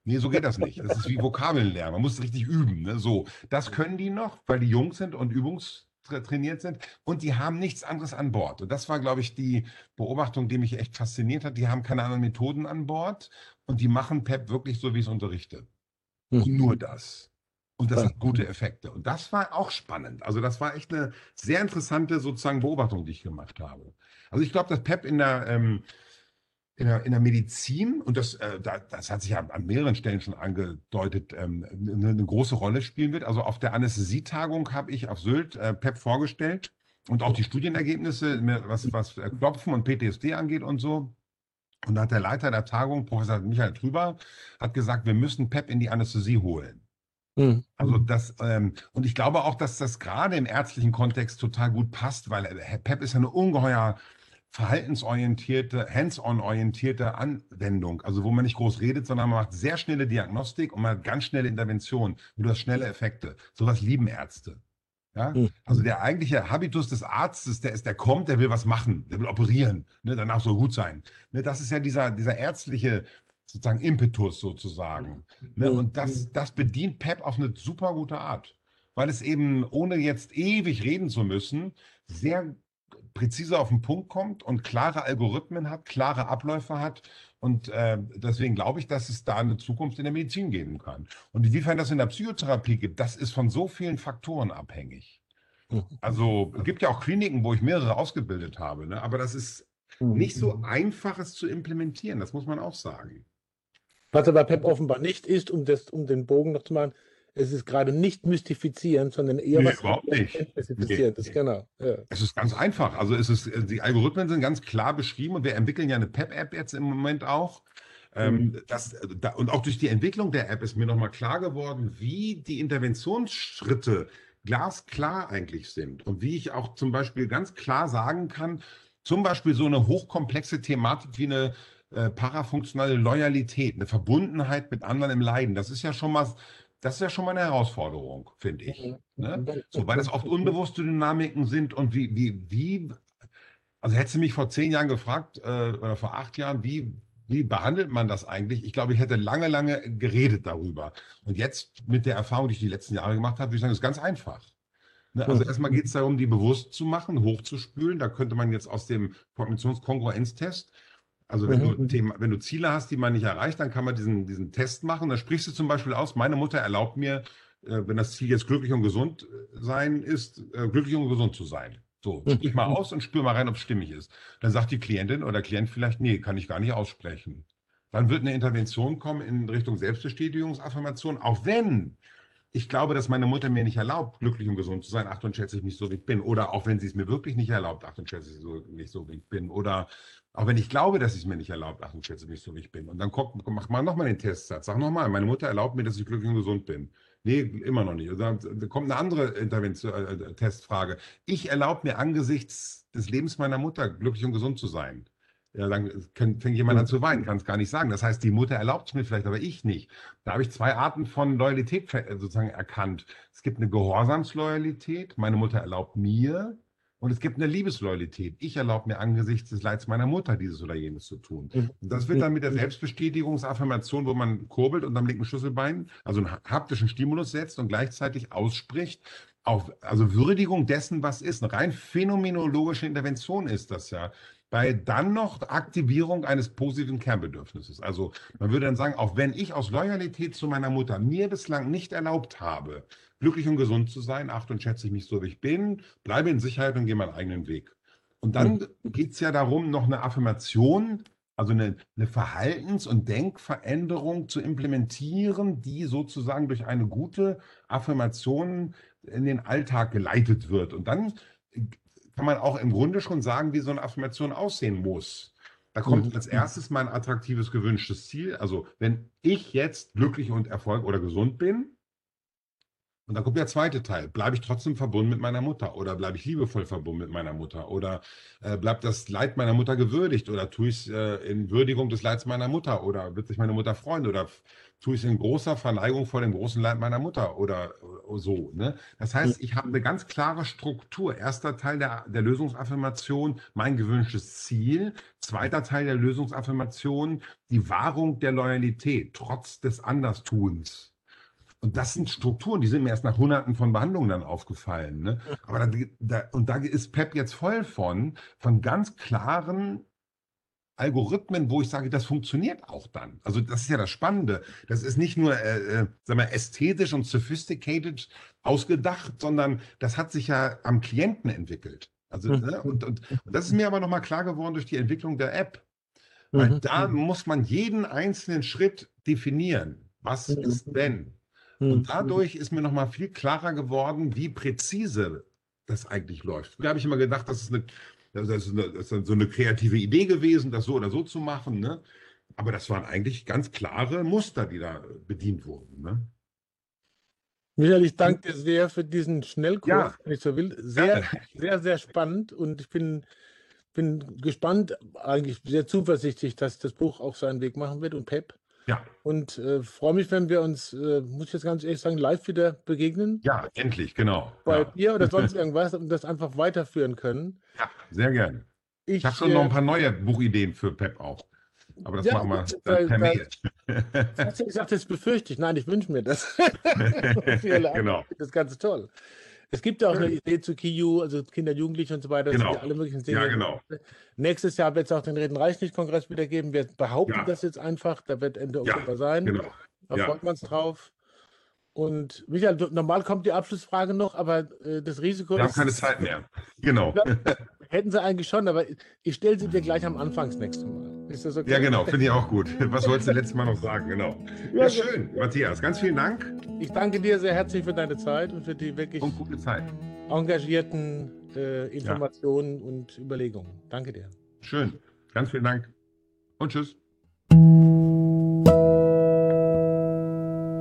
Nee, so geht das nicht. Das ist wie Vokabeln lernen. Man muss es richtig üben. Ne? So, das können die noch, weil die jung sind und übungs trainiert sind und die haben nichts anderes an Bord. Und das war, glaube ich, die Beobachtung, die mich echt fasziniert hat. Die haben keine anderen Methoden an Bord und die machen PEP wirklich so, wie es unterrichtet. Mhm. Und nur das. Und das hat gute Effekte. Und das war auch spannend. Also das war echt eine sehr interessante sozusagen Beobachtung, die ich gemacht habe. Also ich glaube, dass PEP in der ähm, in der, in der Medizin, und das, äh, das hat sich ja an mehreren Stellen schon angedeutet, ähm, eine, eine, große Rolle spielen wird. Also auf der Anästhesietagung habe ich auf Sylt äh, PEP vorgestellt und auch die Studienergebnisse, was, was Klopfen und PTSD angeht und so. Und da hat der Leiter der Tagung, Professor Michael Trüber, hat gesagt, wir müssen PEP in die Anästhesie holen. Mhm. Also das, ähm, und ich glaube auch, dass das gerade im ärztlichen Kontext total gut passt, weil äh, PEP ist ja eine ungeheuer verhaltensorientierte, hands-on-orientierte Anwendung. Also wo man nicht groß redet, sondern man macht sehr schnelle Diagnostik und man hat ganz schnelle Intervention. Und du hast schnelle Effekte. Sowas lieben Ärzte. Ja? Mhm. Also der eigentliche Habitus des Arztes, der ist, der kommt, der will was machen, der will operieren, ne? danach soll gut sein. Ne? Das ist ja dieser, dieser ärztliche sozusagen Impetus sozusagen. Ne? Und das, das bedient PEP auf eine super gute Art, weil es eben, ohne jetzt ewig reden zu müssen, sehr präzise auf den Punkt kommt und klare Algorithmen hat, klare Abläufe hat. Und äh, deswegen glaube ich, dass es da eine Zukunft in der Medizin geben kann. Und inwiefern das in der Psychotherapie gibt, das ist von so vielen Faktoren abhängig. Mhm. Also es gibt ja auch Kliniken, wo ich mehrere ausgebildet habe, ne? aber das ist mhm. nicht so einfach, es zu implementieren, das muss man auch sagen. Was aber PEP offenbar nicht ist, um, das, um den Bogen noch zu machen, es ist gerade nicht mystifizierend, sondern eher nee, was überhaupt nicht. nee. ist. Genau. Ja. Es ist ganz einfach. Also es ist, die Algorithmen sind ganz klar beschrieben und wir entwickeln ja eine PEP-App jetzt im Moment auch. Ähm, mhm. das, da, und auch durch die Entwicklung der App ist mir nochmal klar geworden, wie die Interventionsschritte glasklar eigentlich sind und wie ich auch zum Beispiel ganz klar sagen kann, zum Beispiel so eine hochkomplexe Thematik wie eine äh, parafunktionale Loyalität, eine Verbundenheit mit anderen im Leiden. Das ist ja schon mal das ist ja schon mal eine Herausforderung, finde ich. Mhm. Ne? So, weil das oft unbewusste Dynamiken sind und wie, wie, wie, also hättest du mich vor zehn Jahren gefragt äh, oder vor acht Jahren, wie, wie behandelt man das eigentlich? Ich glaube, ich hätte lange, lange geredet darüber. Und jetzt mit der Erfahrung, die ich die letzten Jahre gemacht habe, würde ich sagen, ist ganz einfach. Ne? Also mhm. erstmal geht es darum, die bewusst zu machen, hochzuspülen. Da könnte man jetzt aus dem Kognitionskongruenztest also wenn, mhm. du Thema, wenn du Ziele hast, die man nicht erreicht, dann kann man diesen, diesen Test machen. Da sprichst du zum Beispiel aus, meine Mutter erlaubt mir, äh, wenn das Ziel jetzt glücklich und gesund äh, sein ist, äh, glücklich und gesund zu sein. So, mhm. sprich mal aus und spür mal rein, ob es stimmig ist. Dann sagt die Klientin oder Klient vielleicht, nee, kann ich gar nicht aussprechen. Dann wird eine Intervention kommen in Richtung Selbstbestätigungsaffirmation, auch wenn ich glaube, dass meine Mutter mir nicht erlaubt, glücklich und gesund zu sein, ach und schätze ich mich so, wie ich bin. Oder auch wenn sie es mir wirklich nicht erlaubt, ach und schätze ich mich so, wie ich bin. Oder auch wenn ich glaube, dass sie es mir nicht erlaubt, ach und schätze ich mich so, wie ich bin. Und dann kommt, macht man nochmal den Testsatz. Sag nochmal, meine Mutter erlaubt mir, dass ich glücklich und gesund bin. Nee, immer noch nicht. Da, kommt eine andere Intervention, äh, äh, Testfrage. Ich erlaube mir angesichts des Lebens meiner Mutter glücklich und gesund zu sein. Ja, dann fängt jemand an zu weinen, kann es gar nicht sagen. Das heißt, die Mutter erlaubt es mir vielleicht, aber ich nicht. Da habe ich zwei Arten von Loyalität sozusagen erkannt. Es gibt eine Gehorsamsloyalität, meine Mutter erlaubt mir, und es gibt eine Liebesloyalität. Ich erlaube mir angesichts des Leids meiner Mutter dieses oder jenes zu tun. Mhm. Und das wird dann mit der Selbstbestätigungsaffirmation, wo man kurbelt und am linken Schlüsselbein, also einen haptischen Stimulus setzt und gleichzeitig ausspricht, auf, also Würdigung dessen, was ist. Eine rein phänomenologische Intervention ist das ja bei dann noch Aktivierung eines positiven Kernbedürfnisses. Also man würde dann sagen, auch wenn ich aus Loyalität zu meiner Mutter mir bislang nicht erlaubt habe, glücklich und gesund zu sein, achte und schätze ich mich so, wie ich bin, bleibe in Sicherheit und gehe meinen eigenen Weg. Und dann mhm. geht es ja darum, noch eine Affirmation, also eine, eine Verhaltens- und Denkveränderung zu implementieren, die sozusagen durch eine gute Affirmation in den Alltag geleitet wird. Und dann kann man auch im Grunde schon sagen, wie so eine Affirmation aussehen muss. Da kommt mhm. als erstes mein attraktives, gewünschtes Ziel. Also, wenn ich jetzt glücklich und erfolg oder gesund bin, und dann kommt der zweite Teil. Bleibe ich trotzdem verbunden mit meiner Mutter oder bleibe ich liebevoll verbunden mit meiner Mutter oder äh, bleibt das Leid meiner Mutter gewürdigt oder tue ich es äh, in Würdigung des Leids meiner Mutter oder wird sich meine Mutter freuen oder tue ich es in großer Verneigung vor dem großen Leid meiner Mutter oder, oder so. Ne? Das heißt, ich habe eine ganz klare Struktur. Erster Teil der, der Lösungsaffirmation, mein gewünschtes Ziel. Zweiter Teil der Lösungsaffirmation, die Wahrung der Loyalität trotz des Anderstuns. Und das sind Strukturen, die sind mir erst nach hunderten von Behandlungen dann aufgefallen. Ne? Aber da, da, und da ist Pep jetzt voll von, von ganz klaren Algorithmen, wo ich sage, das funktioniert auch dann. Also das ist ja das Spannende. Das ist nicht nur äh, äh sagen wir, ästhetisch und sophisticated ausgedacht, sondern das hat sich ja am Klienten entwickelt. Also, mhm. ne? und, und, und, das ist mir aber nochmal klar geworden durch die Entwicklung der App. Weil mhm. da muss man jeden einzelnen Schritt definieren. Was mhm. ist wenn? Und dadurch ist mir nochmal viel klarer geworden, wie präzise das eigentlich läuft. Da habe ich immer gedacht, das ist, eine, das ist, eine, das ist so eine kreative Idee gewesen, das so oder so zu machen. Ne? Aber das waren eigentlich ganz klare Muster, die da bedient wurden. Ne? Michael, ich danke dir sehr für diesen Schnellkurs, ja. wenn ich so will. Sehr, sehr, sehr spannend und ich bin, bin gespannt, eigentlich sehr zuversichtlich, dass das Buch auch seinen Weg machen wird und Pep. Ja. Und äh, freue mich, wenn wir uns, äh, muss ich jetzt ganz ehrlich sagen, live wieder begegnen. Ja, endlich, genau. Bei ja. dir oder sonst irgendwas und das einfach weiterführen können. Ja, sehr gerne. Ich, ich habe schon äh, noch ein paar neue Buchideen für Pep auch. Aber das ja, machen wir da, per Mail. Du gesagt, das befürchte ich. Nein, ich wünsche mir das. genau. Das ist ganz toll. Es gibt ja auch eine Idee zu KIU, also Kinder, Jugendliche und so weiter. Genau. Ja alle möglichen Dinge. Ja, genau. Nächstes Jahr wird es auch den Reden-Reich-nicht-Kongress wieder geben. Wir behaupten ja. das jetzt einfach. Da wird Ende Oktober ja, sein. Genau. Da ja. freut man uns drauf. Und Michael, normal kommt die Abschlussfrage noch, aber äh, das Risiko Wir ist. Wir haben keine Zeit mehr. Genau. Hätten sie eigentlich schon, aber ich stelle sie dir gleich am Anfang das nächste Mal. Ist das okay? Ja, genau, finde ich auch gut. Was wolltest du letztes Mal noch sagen? Genau. Ja, ja schön, Matthias. Ganz vielen Dank. Ich danke dir sehr herzlich für deine Zeit und für die wirklich und gute Zeit. engagierten äh, Informationen ja. und Überlegungen. Danke dir. Schön. Ganz vielen Dank. Und tschüss.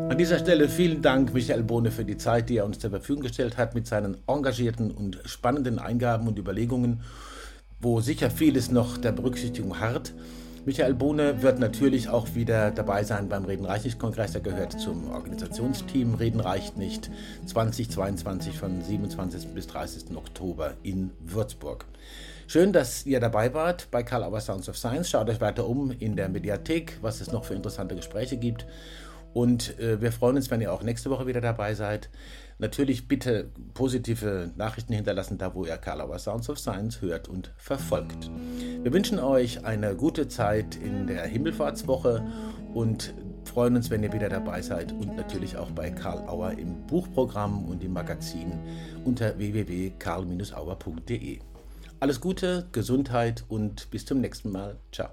An dieser Stelle vielen Dank, Michael Bohne, für die Zeit, die er uns zur Verfügung gestellt hat mit seinen engagierten und spannenden Eingaben und Überlegungen, wo sicher vieles noch der Berücksichtigung hart. Michael Bohne wird natürlich auch wieder dabei sein beim Reden reicht nicht Kongress. Er gehört zum Organisationsteam Reden reicht nicht 2022 von 27. bis 30. Oktober in Würzburg. Schön, dass ihr dabei wart bei Karl Auer Sounds of Science. Schaut euch weiter um in der Mediathek, was es noch für interessante Gespräche gibt. Und äh, wir freuen uns, wenn ihr auch nächste Woche wieder dabei seid. Natürlich bitte positive Nachrichten hinterlassen, da wo ihr Karlauer Sounds of Science hört und verfolgt. Wir wünschen euch eine gute Zeit in der Himmelfahrtswoche und freuen uns, wenn ihr wieder dabei seid und natürlich auch bei Karl Auer im Buchprogramm und im Magazin unter www.karl-auer.de. Alles Gute, Gesundheit und bis zum nächsten Mal. Ciao.